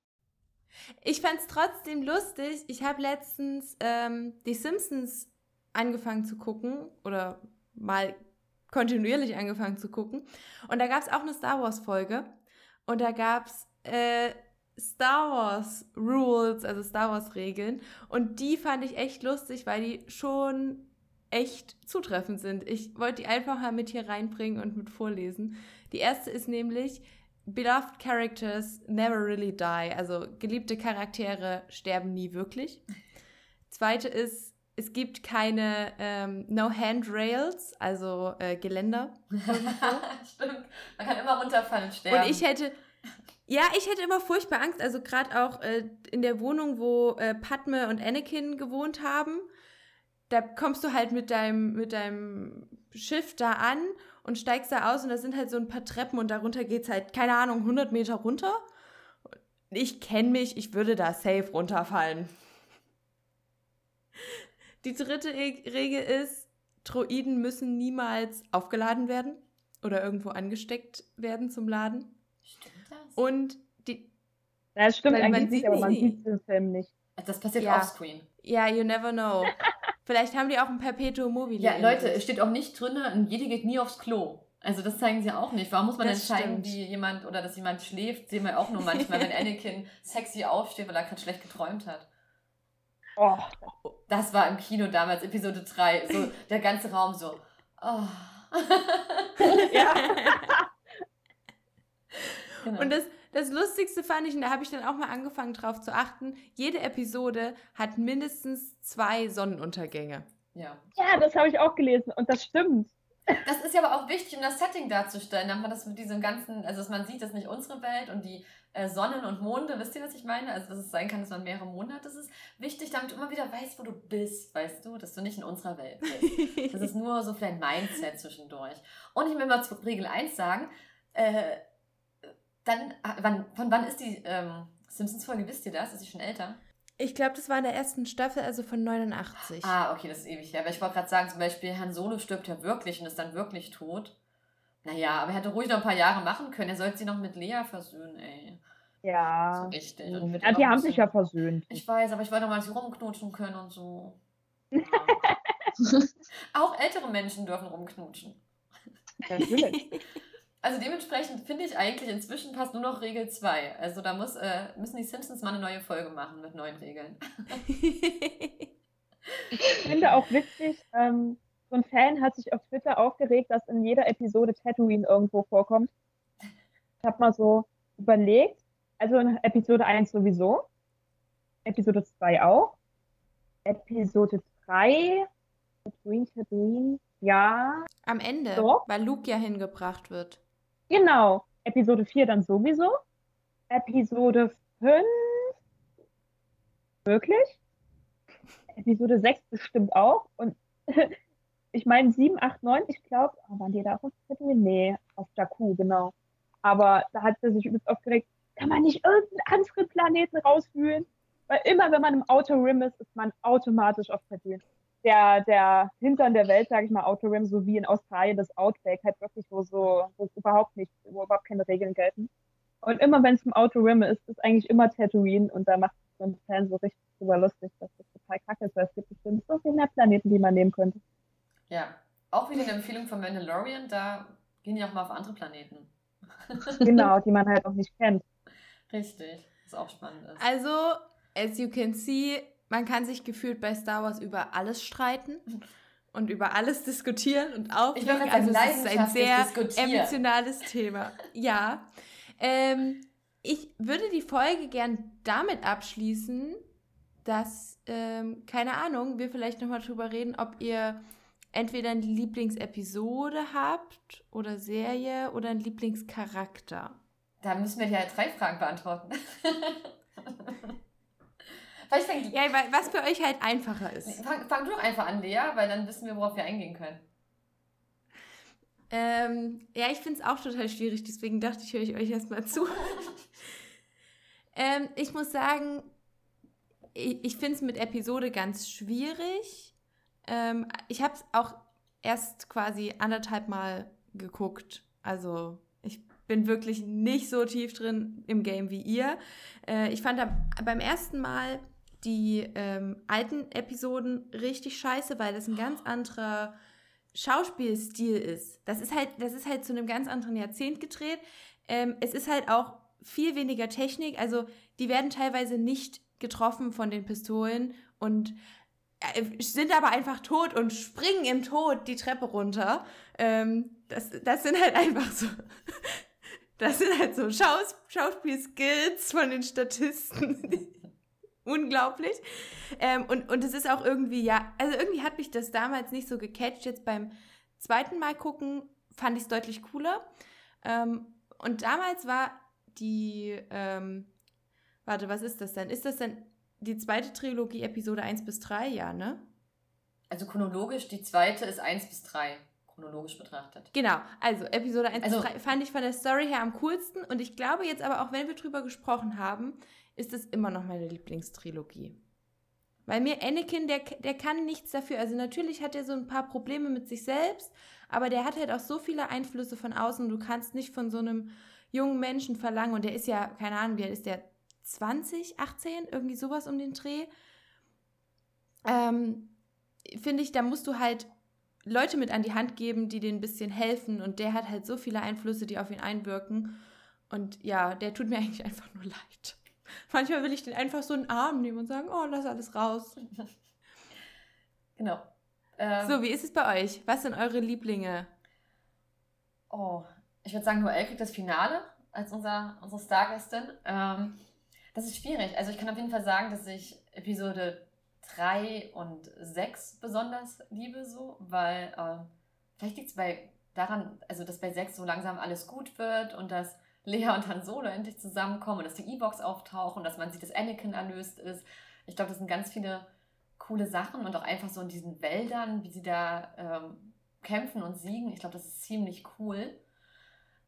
Ich fand es trotzdem lustig. Ich habe letztens ähm, die Simpsons angefangen zu gucken oder mal kontinuierlich angefangen zu gucken. Und da gab es auch eine Star Wars-Folge. Und da gab es äh, Star Wars Rules, also Star Wars Regeln. Und die fand ich echt lustig, weil die schon echt zutreffend sind. Ich wollte die einfach mal mit hier reinbringen und mit vorlesen. Die erste ist nämlich Beloved Characters never really die. Also geliebte Charaktere sterben nie wirklich. Zweite ist, es gibt keine ähm, No Handrails, also äh, Geländer. Stimmt, man kann immer runterfallen und sterben. Und ich hätte, ja, ich hätte immer furchtbar Angst, also gerade auch äh, in der Wohnung, wo äh, Padme und Anakin gewohnt haben, da kommst du halt mit deinem, mit deinem Schiff da an und steigst da aus und da sind halt so ein paar Treppen und darunter geht es halt, keine Ahnung, 100 Meter runter. Ich kenne mich, ich würde da safe runterfallen. Die dritte Regel ist, Droiden müssen niemals aufgeladen werden oder irgendwo angesteckt werden zum Laden. Stimmt das? Und die. Das stimmt eigentlich nicht, aber man sieht es im Film nicht. Das passiert ja. offscreen. Ja, you never know. Vielleicht haben die auch ein Perpetuum mobile. Ja, Leute, es steht auch nicht drin, ein Jedi geht nie aufs Klo. Also das zeigen sie auch nicht. Warum muss man das entscheiden, stimmt. wie jemand oder dass jemand schläft? Sehen wir auch nur manchmal, wenn Anakin sexy aufsteht, weil er gerade schlecht geträumt hat. Oh. Das war im Kino damals, Episode 3. So der ganze Raum so. Oh. ja. genau. Und das, das Lustigste fand ich, und da habe ich dann auch mal angefangen drauf zu achten, jede Episode hat mindestens zwei Sonnenuntergänge. Ja. Ja, das habe ich auch gelesen und das stimmt. Das ist ja aber auch wichtig, um das Setting darzustellen, damit man das mit diesem ganzen, also dass man sieht, das ist nicht unsere Welt und die äh, Sonnen und Monde, wisst ihr, was ich meine? Also, dass es sein kann, dass man mehrere Monde hat, das ist wichtig, damit du immer wieder weißt, wo du bist, weißt du, dass du nicht in unserer Welt bist. Das ist nur so für dein Mindset zwischendurch. Und ich will mal zu Regel 1 sagen, äh, dann, ah, wann, von wann ist die ähm, Simpsons-Folge, wisst ihr das? Ist sie schon älter? Ich glaube, das war in der ersten Staffel, also von 89. Ah, okay, das ist ewig her. Aber ich wollte gerade sagen, zum Beispiel, Han Solo stirbt ja wirklich und ist dann wirklich tot. Naja, aber er hätte ruhig noch ein paar Jahre machen können. Er sollte sie noch mit Lea versöhnen, ey. Ja. So richtig. ja, die haben sich ja versöhnt. Ich weiß, aber ich wollte noch mal sie rumknutschen können und so. Ja. Auch ältere Menschen dürfen rumknutschen. Natürlich. Also dementsprechend finde ich eigentlich, inzwischen passt nur noch Regel 2. Also da muss, äh, müssen die Simpsons mal eine neue Folge machen mit neuen Regeln. ich finde auch witzig, ähm, so ein Fan hat sich auf Twitter aufgeregt, dass in jeder Episode Tatooine irgendwo vorkommt. Ich habe mal so überlegt, also in Episode 1 sowieso, Episode 2 auch, Episode 3, Tatooine, Tatooine, ja. Am Ende, so. weil Luke ja hingebracht wird. Genau. Episode 4 dann sowieso. Episode 5. Wirklich? Episode 6 bestimmt auch. Und ich meine 7, 8, 9, ich glaube, oh, waren die da auf Tatooine? Nee, auf Jakku, genau. Aber da hat sie sich übelst aufgeregt, kann man nicht irgendeinen anderen Planeten rausfühlen? Weil immer, wenn man im Outer Rim ist, ist man automatisch auf Tatooine. Der, der Hintern der Welt, sage ich mal, Outer Rim, so wie in Australien das Outback, halt wirklich, wo so, wo es überhaupt nicht, wo überhaupt keine Regeln gelten. Und immer wenn es im Outer Rim ist, ist eigentlich immer Tatooine und da macht so ein Fan so richtig drüber lustig, dass das total kacke ist, weil es gibt bestimmt so viele mehr Planeten, die man nehmen könnte. Ja, auch wieder eine Empfehlung von Mandalorian, da gehen die auch mal auf andere Planeten. genau, die man halt auch nicht kennt. Richtig, was auch spannend ist. Also, as you can see, man kann sich gefühlt bei Star Wars über alles streiten und über alles diskutieren und aufregen. Also es ist ein sehr emotionales Thema. Ja. Ähm, ich würde die Folge gern damit abschließen, dass, ähm, keine Ahnung, wir vielleicht nochmal drüber reden, ob ihr entweder eine Lieblingsepisode habt oder Serie oder einen Lieblingscharakter. Da müssen wir ja drei Fragen beantworten. ja, was für euch halt einfacher ist. Fang, fang du doch einfach an, Lea, weil dann wissen wir, worauf wir eingehen können. Ähm, ja, ich finde es auch total schwierig, deswegen dachte ich, höre ich euch erstmal zu. ähm, ich muss sagen, ich, ich finde es mit Episode ganz schwierig. Ähm, ich habe es auch erst quasi anderthalb Mal geguckt. Also ich bin wirklich nicht so tief drin im Game wie ihr. Äh, ich fand beim ersten Mal die ähm, alten Episoden richtig scheiße, weil das ein ganz anderer Schauspielstil ist. Das ist halt, das ist halt zu einem ganz anderen Jahrzehnt gedreht. Ähm, es ist halt auch viel weniger Technik. Also die werden teilweise nicht getroffen von den Pistolen und äh, sind aber einfach tot und springen im Tod die Treppe runter. Ähm, das, das sind halt einfach so. Das sind halt so Schaus Schauspielskills von den Statisten. Unglaublich. Ähm, und, und es ist auch irgendwie, ja, also irgendwie hat mich das damals nicht so gecatcht. Jetzt beim zweiten Mal gucken fand ich es deutlich cooler. Ähm, und damals war die, ähm, warte, was ist das denn? Ist das denn die zweite Trilogie Episode 1 bis 3? Ja, ne? Also chronologisch, die zweite ist 1 bis 3 chronologisch betrachtet. Genau, also Episode 1 also, bis 3 fand ich von der Story her am coolsten und ich glaube jetzt aber auch, wenn wir drüber gesprochen haben, ist es immer noch meine Lieblingstrilogie. Weil mir Anakin, der, der kann nichts dafür. Also natürlich hat er so ein paar Probleme mit sich selbst, aber der hat halt auch so viele Einflüsse von außen. Du kannst nicht von so einem jungen Menschen verlangen. Und der ist ja, keine Ahnung, wie alt ist der? 20, 18, irgendwie sowas um den Dreh. Ähm, Finde ich, da musst du halt Leute mit an die Hand geben, die denen ein bisschen helfen. Und der hat halt so viele Einflüsse, die auf ihn einwirken. Und ja, der tut mir eigentlich einfach nur leid. Manchmal will ich den einfach so einen Arm nehmen und sagen, oh, lass alles raus. Genau. Ähm, so, wie ist es bei euch? Was sind eure Lieblinge? Oh, ich würde sagen, Noel kriegt das Finale als unser, unsere Stargästin. Ähm, das ist schwierig. Also ich kann auf jeden Fall sagen, dass ich Episode 3 und 6 besonders liebe, so, weil äh, vielleicht liegt es bei daran, also dass bei 6 so langsam alles gut wird und dass Lea und Han Solo endlich zusammenkommen und dass die E-Box auftauchen, dass man sieht, dass Anakin erlöst ist. Ich glaube, das sind ganz viele coole Sachen und auch einfach so in diesen Wäldern, wie sie da ähm, kämpfen und siegen. Ich glaube, das ist ziemlich cool.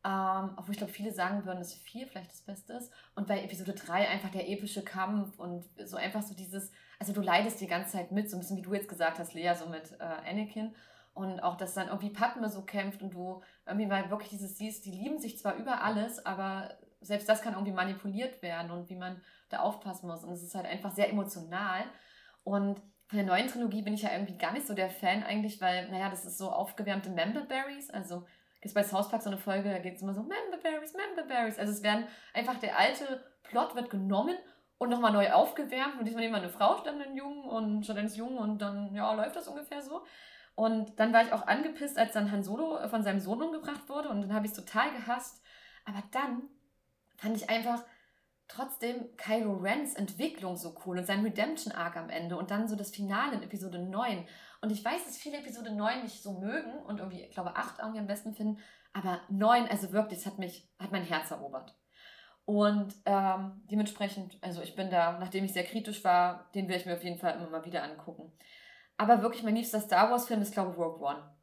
Ähm, obwohl ich glaube, viele sagen würden, dass 4 vielleicht das Beste ist. Und bei Episode 3 einfach der epische Kampf und so einfach so dieses, also du leidest die ganze Zeit mit, so ein bisschen wie du jetzt gesagt hast, Lea, so mit äh, Anakin. Und auch, dass dann irgendwie Padme so kämpft und du irgendwie mal wirklich dieses siehst, die lieben sich zwar über alles, aber selbst das kann irgendwie manipuliert werden und wie man da aufpassen muss. Und es ist halt einfach sehr emotional. Und von der neuen Trilogie bin ich ja irgendwie gar nicht so der Fan eigentlich, weil, naja, das ist so aufgewärmte Memberberries. Also gibt es bei South Park so eine Folge, da geht es immer so Memberberries, Memberberries. Also es werden einfach der alte Plot wird genommen und nochmal neu aufgewärmt. Und diesmal nehmen wir eine Frau statt einen Jungen und statt eines Jungen und dann, ja, läuft das ungefähr so. Und dann war ich auch angepisst, als dann Han Solo äh, von seinem Sohn umgebracht wurde und dann habe ich es total gehasst. Aber dann fand ich einfach trotzdem Kylo Rens Entwicklung so cool und sein Redemption Arc am Ende und dann so das Finale in Episode 9. Und ich weiß, dass viele Episode 9 nicht so mögen und irgendwie, ich glaube, 8 irgendwie am besten finden, aber 9, also wirklich, das hat mich, hat mein Herz erobert. Und ähm, dementsprechend, also ich bin da, nachdem ich sehr kritisch war, den werde ich mir auf jeden Fall immer mal wieder angucken. Aber wirklich mein liebster Star Wars-Film ist, glaube ich, Rogue One.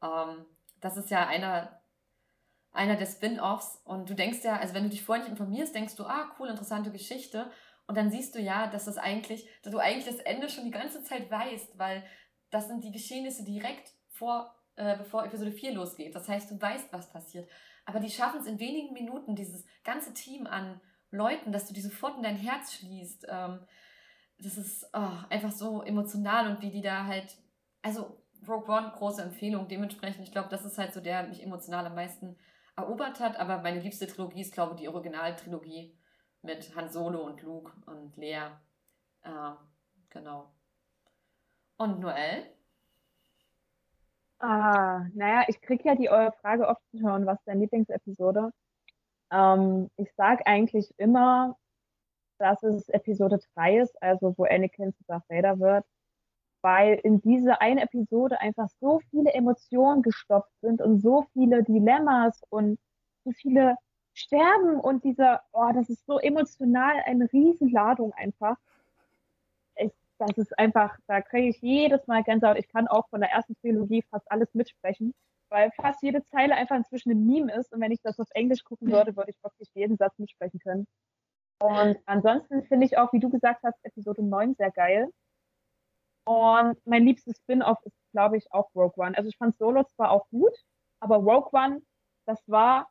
Ähm, das ist ja einer, einer der Spin-Offs. Und du denkst ja, also wenn du dich vorher nicht informierst, denkst du, ah, cool, interessante Geschichte. Und dann siehst du ja, dass das eigentlich, dass du eigentlich das Ende schon die ganze Zeit weißt, weil das sind die Geschehnisse direkt vor, äh, bevor Episode 4 losgeht. Das heißt, du weißt, was passiert. Aber die schaffen es in wenigen Minuten, dieses ganze Team an Leuten, dass du die sofort in dein Herz schließt. Ähm, das ist oh, einfach so emotional und wie die da halt, also Rogue One, große Empfehlung. Dementsprechend, ich glaube, das ist halt so der, der mich emotional am meisten erobert hat. Aber meine liebste Trilogie ist, glaube ich, die Originaltrilogie mit Han Solo und Luke und Lea. Äh, genau. Und Noel? Ah, naja, ich kriege ja die Frage oft zu hören, was ist deine Lieblingsepisode? Ähm, ich sage eigentlich immer, dass es Episode 3 ist, also wo Anakin zu Darth Vader wird weil in diese eine Episode einfach so viele Emotionen gestopft sind und so viele Dilemmas und so viele Sterben und dieser, oh, das ist so emotional, eine Riesenladung einfach. Ich, das ist einfach, da kriege ich jedes Mal Gänsehaut. Ich kann auch von der ersten Trilogie fast alles mitsprechen, weil fast jede Zeile einfach inzwischen ein Meme ist und wenn ich das auf Englisch gucken würde, würde ich wirklich jeden Satz mitsprechen können. Und ansonsten finde ich auch, wie du gesagt hast, Episode 9 sehr geil und mein liebstes Spin-off ist, glaube ich, auch Rogue One. Also ich fand Solo zwar auch gut, aber Rogue One, das war,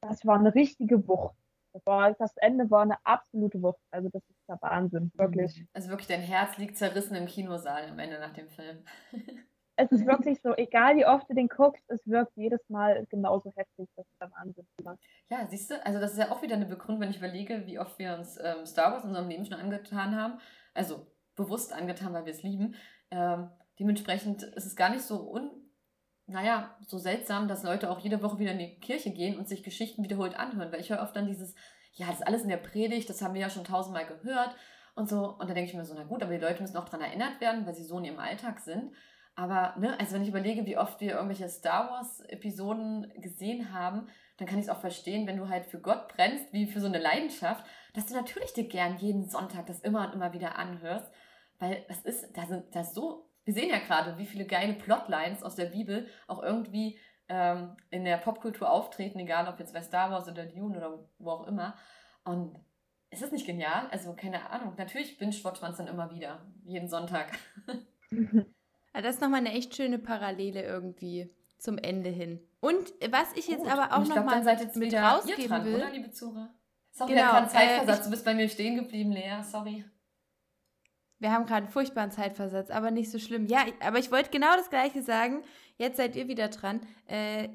das war eine richtige Wucht. Das, war, das Ende war eine absolute Wucht. Also das ist der Wahnsinn, wirklich. Also wirklich, dein Herz liegt zerrissen im Kinosaal am Ende nach dem Film. es ist wirklich so, egal wie oft du den guckst, es wirkt jedes Mal genauso heftig. Das ist der Wahnsinn. Ja, siehst du, also das ist ja auch wieder eine Begründung, wenn ich überlege, wie oft wir uns ähm, Star Wars in unserem Leben schon angetan haben. Also bewusst angetan, weil wir es lieben. Ähm, dementsprechend ist es gar nicht so un, naja, so seltsam, dass Leute auch jede Woche wieder in die Kirche gehen und sich Geschichten wiederholt anhören, weil ich höre oft dann dieses, ja, das ist alles in der Predigt, das haben wir ja schon tausendmal gehört und so. Und da denke ich mir so, na gut, aber die Leute müssen auch daran erinnert werden, weil sie so in ihrem Alltag sind. Aber, ne, also wenn ich überlege, wie oft wir irgendwelche Star Wars-Episoden gesehen haben, dann kann ich es auch verstehen, wenn du halt für Gott brennst, wie für so eine Leidenschaft, dass du natürlich dir gern jeden Sonntag das immer und immer wieder anhörst weil das ist, da sind das so, wir sehen ja gerade, wie viele geile Plotlines aus der Bibel auch irgendwie ähm, in der Popkultur auftreten, egal ob jetzt bei Star Wars oder Dune oder wo auch immer. Und ist das nicht genial? Also, keine Ahnung. Natürlich binge-watcht man es dann immer wieder, jeden Sonntag. das ist nochmal eine echt schöne Parallele irgendwie zum Ende hin. Und was ich jetzt Gut. aber auch nochmal mit rausgeben dran, will. Oder, liebe Zuhörer? Sorry, genau, der Zeitversatz. Äh, du bist bei mir stehen geblieben, Lea. Sorry. Wir haben gerade einen furchtbaren Zeitversatz, aber nicht so schlimm. Ja, aber ich wollte genau das Gleiche sagen. Jetzt seid ihr wieder dran. Äh,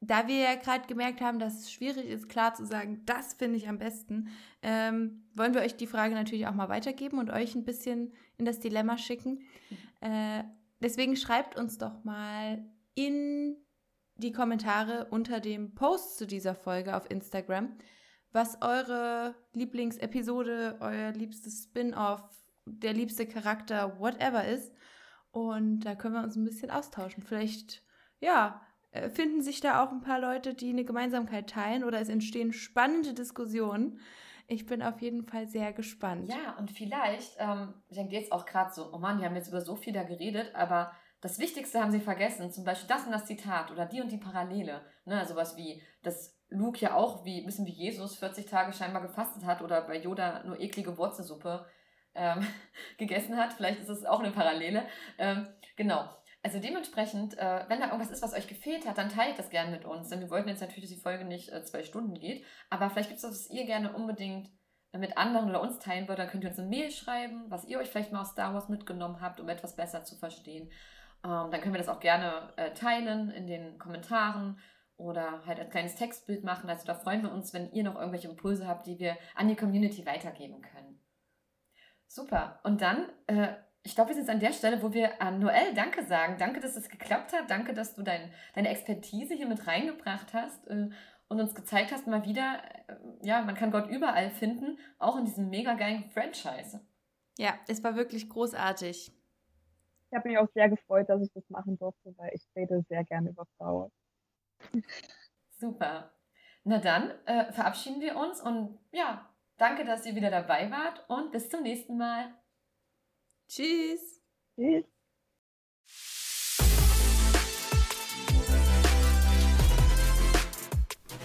da wir ja gerade gemerkt haben, dass es schwierig ist, klar zu sagen, das finde ich am besten, ähm, wollen wir euch die Frage natürlich auch mal weitergeben und euch ein bisschen in das Dilemma schicken. Äh, deswegen schreibt uns doch mal in die Kommentare unter dem Post zu dieser Folge auf Instagram, was eure Lieblingsepisode, euer liebstes Spin-off, der liebste Charakter, whatever ist. Und da können wir uns ein bisschen austauschen. Vielleicht, ja, äh, finden sich da auch ein paar Leute, die eine Gemeinsamkeit teilen oder es entstehen spannende Diskussionen. Ich bin auf jeden Fall sehr gespannt. Ja, und vielleicht, ähm, ich denke jetzt auch gerade so, oh Mann, die haben jetzt über so viel da geredet, aber das Wichtigste haben sie vergessen, zum Beispiel das und das Zitat oder die und die Parallele. Ne, sowas wie, dass Luke ja auch wie, bisschen wie Jesus 40 Tage scheinbar gefastet hat oder bei Yoda nur eklige Wurzelsuppe ähm, gegessen hat. Vielleicht ist es auch eine Parallele. Ähm, genau. Also dementsprechend, äh, wenn da irgendwas ist, was euch gefehlt hat, dann teilt das gerne mit uns. Denn wir wollten jetzt natürlich, dass die Folge nicht äh, zwei Stunden geht. Aber vielleicht gibt es was, was ihr gerne unbedingt äh, mit anderen oder uns teilen wollt. Dann könnt ihr uns eine Mail schreiben, was ihr euch vielleicht mal aus Star Wars mitgenommen habt, um etwas besser zu verstehen. Ähm, dann können wir das auch gerne äh, teilen in den Kommentaren oder halt ein kleines Textbild machen. Also da freuen wir uns, wenn ihr noch irgendwelche Impulse habt, die wir an die Community weitergeben können. Super. Und dann, äh, ich glaube, wir sind jetzt an der Stelle, wo wir an Noel Danke sagen. Danke, dass es geklappt hat. Danke, dass du dein, deine Expertise hier mit reingebracht hast äh, und uns gezeigt hast, mal wieder, äh, ja, man kann Gott überall finden, auch in diesem mega geilen Franchise. Ja, es war wirklich großartig. Ich habe mich auch sehr gefreut, dass ich das machen durfte, weil ich rede sehr gerne über Frauen. Super. Na dann äh, verabschieden wir uns und ja, Danke, dass ihr wieder dabei wart und bis zum nächsten Mal. Tschüss. Tschüss.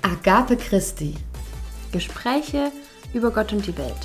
Agape Christi. Gespräche über Gott und die Welt.